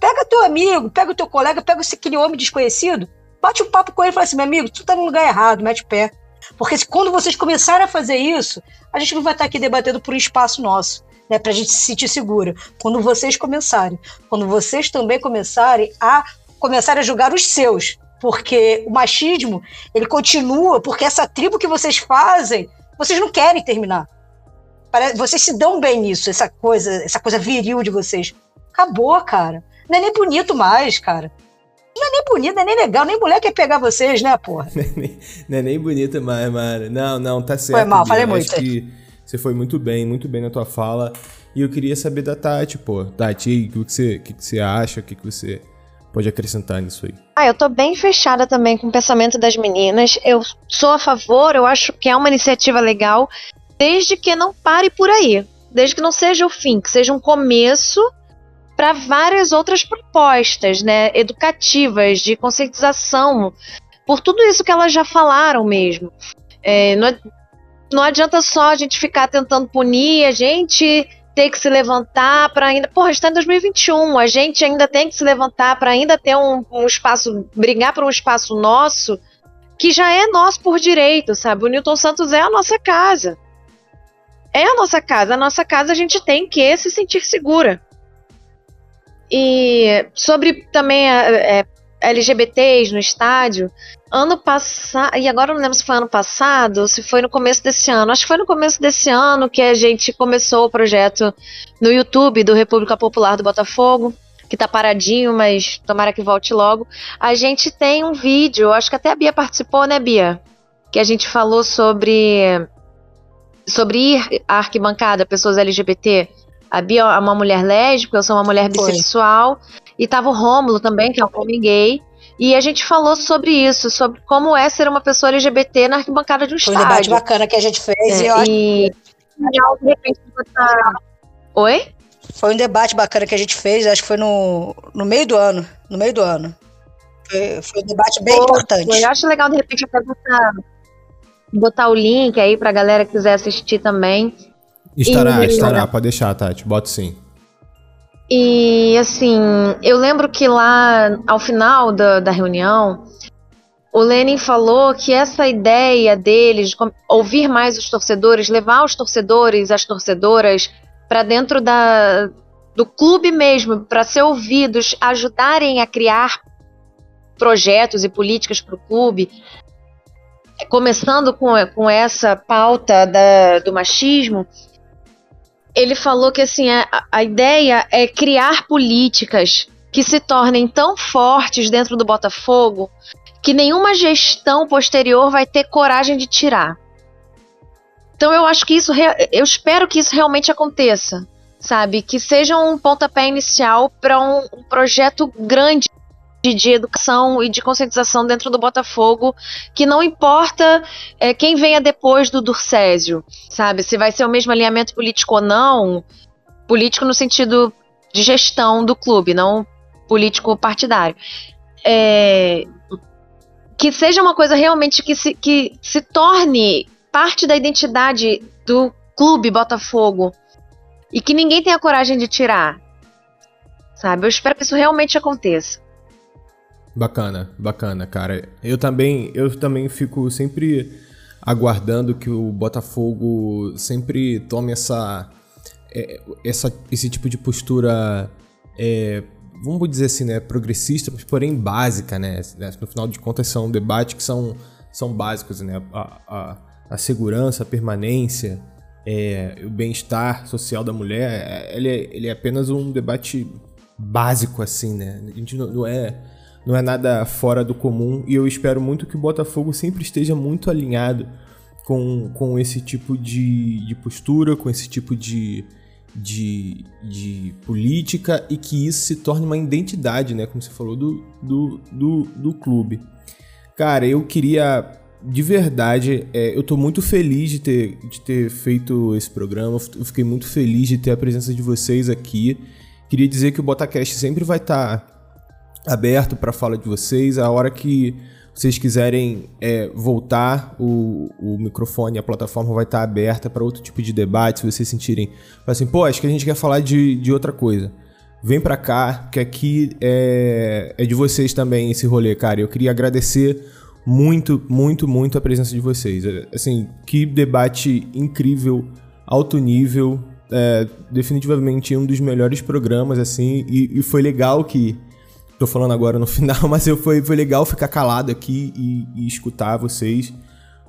Pega teu amigo, pega o teu colega, pega aquele homem desconhecido, bate um papo com ele e fala assim: meu amigo, tu tá no lugar errado, mete o pé. Porque quando vocês começarem a fazer isso, a gente não vai estar aqui debatendo por um espaço nosso né, para a gente se sentir segura. Quando vocês começarem, quando vocês também começarem a começarem a julgar os seus, porque o machismo ele continua, porque essa tribo que vocês fazem, vocês não querem terminar. Vocês se dão bem nisso, essa coisa, essa coisa viril de vocês. Acabou, cara. Não é nem bonito mais, cara. Não é nem bonito, não é nem legal, nem mulher quer pegar vocês, né, porra? <laughs> não é nem bonito mais, mano. Não, não, tá certo. Foi mal, falei muito. Acho que você foi muito bem, muito bem na tua fala. E eu queria saber da Tati, pô. Tati, o que você, o que você acha? O que você pode acrescentar nisso aí? Ah, eu tô bem fechada também com o pensamento das meninas. Eu sou a favor, eu acho que é uma iniciativa legal, desde que não pare por aí. Desde que não seja o fim, que seja um começo para várias outras propostas, né, educativas, de conscientização, por tudo isso que elas já falaram mesmo. É, não, não adianta só a gente ficar tentando punir, a gente tem que se levantar para ainda. Porra, está em 2021, a gente ainda tem que se levantar para ainda ter um, um espaço, brigar por um espaço nosso que já é nosso por direito, sabe? O Newton Santos é a nossa casa. É a nossa casa. A nossa casa a gente tem que se sentir segura. E sobre também a, é, LGBTs no estádio, ano passado, e agora não lembro se foi ano passado se foi no começo desse ano. Acho que foi no começo desse ano que a gente começou o projeto no YouTube do República Popular do Botafogo, que tá paradinho, mas tomara que volte logo. A gente tem um vídeo, acho que até a Bia participou, né, Bia? Que a gente falou sobre sobre ir à arquibancada, pessoas LGBT. A Bia é uma mulher lésbica, eu sou uma mulher bissexual. Foi. E tava o Rômulo também, que é um homem gay. E a gente falou sobre isso, sobre como é ser uma pessoa LGBT na arquibancada de um Foi estádio. um debate bacana que a gente fez. É, e, eu de repente, botar... Oi? Foi um debate bacana que a gente fez, acho que foi no, no meio do ano. No meio do ano. Foi, foi um debate bem Pô, importante. Eu acho legal, de repente, até botar, botar o link aí pra galera que quiser assistir também. Estará, e, estará, pode deixar, Tati. Bota sim. E assim, eu lembro que lá ao final da, da reunião, o Lenin falou que essa ideia deles de ouvir mais os torcedores, levar os torcedores, as torcedoras para dentro da, do clube mesmo, para ser ouvidos, ajudarem a criar projetos e políticas para o clube, começando com, com essa pauta da, do machismo, ele falou que assim a, a ideia é criar políticas que se tornem tão fortes dentro do Botafogo que nenhuma gestão posterior vai ter coragem de tirar. Então eu acho que isso, eu espero que isso realmente aconteça, sabe? Que seja um pontapé inicial para um, um projeto grande de educação e de conscientização dentro do Botafogo, que não importa é, quem venha depois do Durcésio, sabe? Se vai ser o mesmo alinhamento político ou não, político no sentido de gestão do clube, não político partidário. É, que seja uma coisa realmente que se, que se torne parte da identidade do clube Botafogo e que ninguém tenha coragem de tirar. Sabe? Eu espero que isso realmente aconteça. Bacana, bacana, cara. Eu também, eu também fico sempre aguardando que o Botafogo sempre tome essa, é, essa esse tipo de postura, é, vamos dizer assim, né, progressista, mas porém básica, né? No final de contas são debates que são, são básicos, né? A, a, a segurança, a permanência é, o bem-estar social da mulher, é, ele é, ele é apenas um debate básico, assim, né? A gente não, não, é, não é nada fora do comum e eu espero muito que o Botafogo sempre esteja muito alinhado com, com esse tipo de, de postura, com esse tipo de, de, de política e que isso se torne uma identidade, né? Como você falou, do, do, do, do clube. Cara, eu queria de verdade, é, eu tô muito feliz de ter, de ter feito esse programa. Eu fiquei muito feliz de ter a presença de vocês aqui. Queria dizer que o Botacast sempre vai estar tá aberto para fala de vocês. A hora que vocês quiserem é, voltar, o, o microfone, a plataforma vai estar tá aberta para outro tipo de debate. Se vocês sentirem assim, pô, acho que a gente quer falar de, de outra coisa. Vem para cá, que aqui é, é de vocês também esse rolê, cara. Eu queria agradecer muito, muito, muito a presença de vocês. É, assim, que debate incrível, alto nível, é, definitivamente um dos melhores programas, assim, e, e, foi legal que. Tô falando agora no <laughs> final, mas eu, foi, foi legal ficar calado aqui e, e, escutar vocês,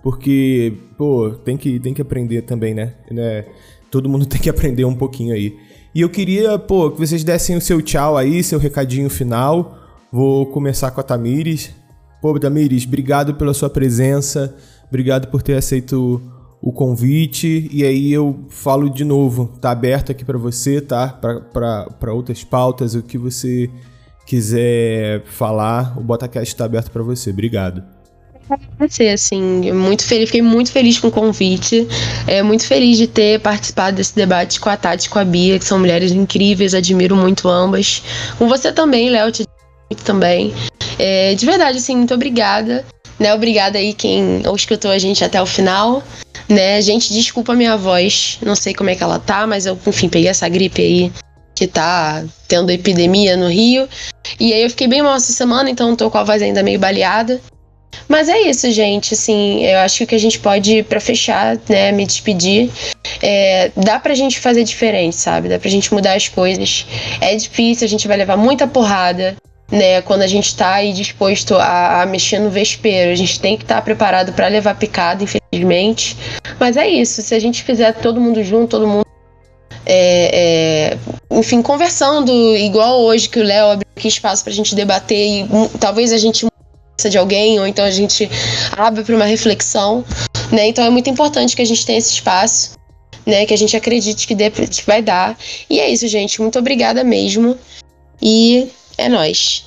porque, pô, tem que, tem que aprender também, né? né? Todo mundo <laughs> tem que aprender um pouquinho aí. E eu queria, pô, que vocês dessem o seu tchau aí, seu recadinho final. Vou começar com a Tamires. Pô, Damiris, obrigado pela sua presença, obrigado por ter aceito o convite. E aí eu falo de novo, tá aberto aqui para você, tá? Para outras pautas, o que você quiser falar, o Botacast está aberto para você. Obrigado. Ser assim, muito feliz, fiquei muito feliz com o convite, é muito feliz de ter participado desse debate com a Tati e com a Bia, que são mulheres incríveis, admiro muito ambas. Com você também, Léo, te muito também. É, de verdade, assim, muito obrigada. Né? Obrigada aí quem escutou a gente até o final. Né? Gente, desculpa a minha voz. Não sei como é que ela tá, mas eu, enfim, peguei essa gripe aí que tá tendo epidemia no Rio. E aí eu fiquei bem mal essa semana, então tô com a voz ainda meio baleada. Mas é isso, gente. Assim, eu acho que o que a gente pode, para fechar, né, me despedir, é, dá pra gente fazer diferente, sabe? Dá pra gente mudar as coisas. É difícil, a gente vai levar muita porrada né? Quando a gente está aí disposto a, a, mexer no vespeiro, a gente tem que estar tá preparado para levar picada, infelizmente. Mas é isso, se a gente fizer todo mundo junto, todo mundo. É, é, enfim, conversando, igual hoje que o Léo abriu aqui espaço para a gente debater e um, talvez a gente de alguém, ou então a gente abre para uma reflexão, né? Então é muito importante que a gente tenha esse espaço, né? Que a gente acredite que, dê, que vai dar. E é isso, gente. Muito obrigada mesmo. E é nós.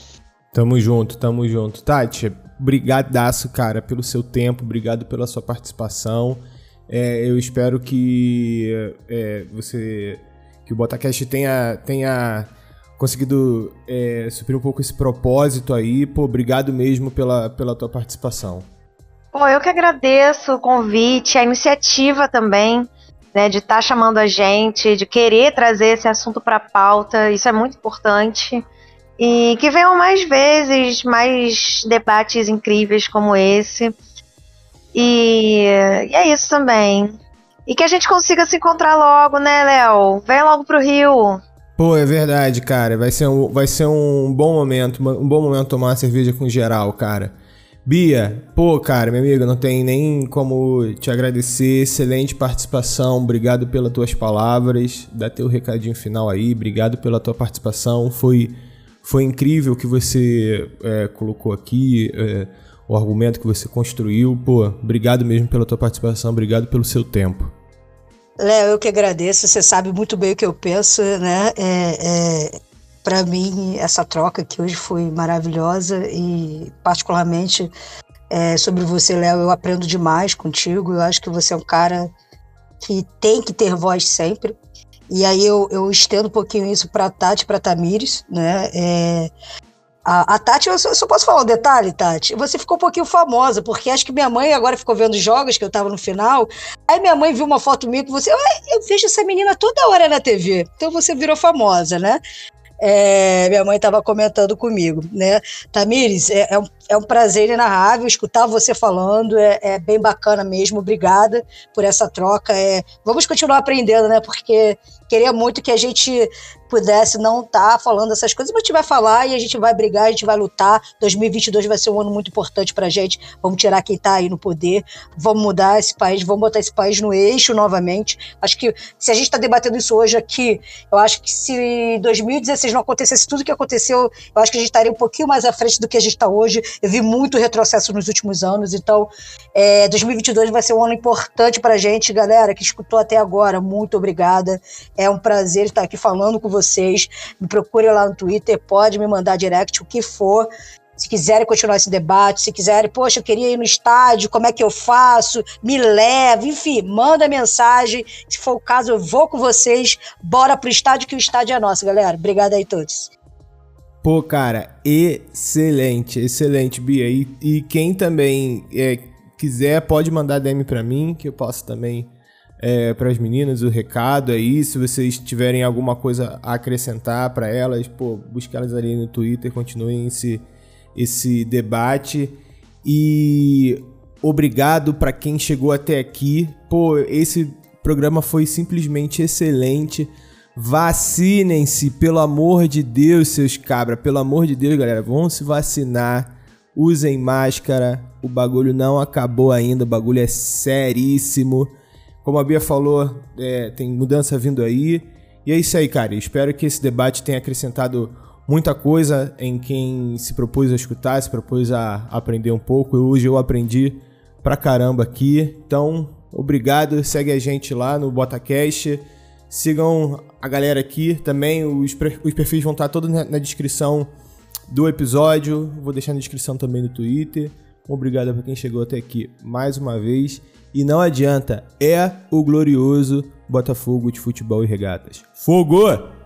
Tamo junto, tamo junto. Tati, brigadaço, cara, pelo seu tempo, obrigado pela sua participação. É, eu espero que é, você, que o Botacast tenha, tenha conseguido é, suprir um pouco esse propósito aí. Pô, obrigado mesmo pela, pela tua participação. Pô, eu que agradeço o convite, a iniciativa também, né, de estar tá chamando a gente, de querer trazer esse assunto para a pauta. Isso é muito importante. E que venham mais vezes, mais debates incríveis como esse. E, e é isso também. E que a gente consiga se encontrar logo, né, Léo? Vem logo pro Rio. Pô, é verdade, cara. Vai ser um, vai ser um bom momento, um bom momento tomar uma cerveja com geral, cara. Bia, pô, cara, minha amiga, não tem nem como te agradecer. Excelente participação. Obrigado pelas tuas palavras. Dá teu recadinho final aí. Obrigado pela tua participação. Foi foi incrível o que você é, colocou aqui, é, o argumento que você construiu. Pô, obrigado mesmo pela tua participação, obrigado pelo seu tempo. Léo, eu que agradeço. Você sabe muito bem o que eu penso, né? É, é para mim, essa troca aqui hoje foi maravilhosa e, particularmente, é, sobre você, Léo, eu aprendo demais contigo. Eu acho que você é um cara que tem que ter voz sempre. E aí eu, eu estendo um pouquinho isso para Tati, para Tamires, né? É, a, a, Tati, eu só, eu só, posso falar um detalhe, Tati. Você ficou um pouquinho famosa, porque acho que minha mãe agora ficou vendo jogos que eu tava no final. Aí minha mãe viu uma foto minha com você. Eu vejo essa menina toda hora na TV. Então você virou famosa, né? É, minha mãe estava comentando comigo, né? Tamires, é, é, um, é um prazer inarrável escutar você falando, é, é, bem bacana mesmo, obrigada por essa troca. É, vamos continuar aprendendo, né? Porque Queria muito que a gente pudesse não estar tá falando essas coisas, mas a gente vai falar e a gente vai brigar, a gente vai lutar. 2022 vai ser um ano muito importante pra gente. Vamos tirar quem tá aí no poder, vamos mudar esse país, vamos botar esse país no eixo novamente. Acho que se a gente está debatendo isso hoje aqui, eu acho que se 2016 não acontecesse tudo que aconteceu, eu acho que a gente estaria um pouquinho mais à frente do que a gente está hoje. Eu vi muito retrocesso nos últimos anos, então é, 2022 vai ser um ano importante pra gente, galera, que escutou até agora. Muito obrigada. É um prazer estar aqui falando com vocês. Me procure lá no Twitter, pode me mandar direct, o que for. Se quiserem continuar esse debate, se quiserem, poxa, eu queria ir no estádio, como é que eu faço? Me leve, enfim, manda mensagem. Se for o caso, eu vou com vocês. Bora pro estádio, que o estádio é nosso, galera. Obrigado aí a todos. Pô, cara, excelente, excelente, Bia. E, e quem também é, quiser, pode mandar DM para mim, que eu posso também é, para as meninas o recado aí. Se vocês tiverem alguma coisa a acrescentar para elas, pô, busque elas ali no Twitter, continuem esse, esse debate. E obrigado para quem chegou até aqui. Pô, esse programa foi simplesmente excelente. Vacinem-se, pelo amor de Deus, seus cabra. Pelo amor de Deus, galera, vão se vacinar. Usem máscara. O bagulho não acabou ainda, o bagulho é seríssimo. Como a Bia falou, é, tem mudança vindo aí. E é isso aí, cara. Espero que esse debate tenha acrescentado muita coisa em quem se propôs a escutar, se propôs a aprender um pouco. Hoje eu aprendi pra caramba aqui. Então, obrigado. Segue a gente lá no BotaCast. Sigam a galera aqui também. Os, os perfis vão estar todos na, na descrição do episódio. Vou deixar na descrição também no Twitter. Obrigado para quem chegou até aqui mais uma vez. E não adianta, é o glorioso Botafogo de Futebol e Regatas. Fogo!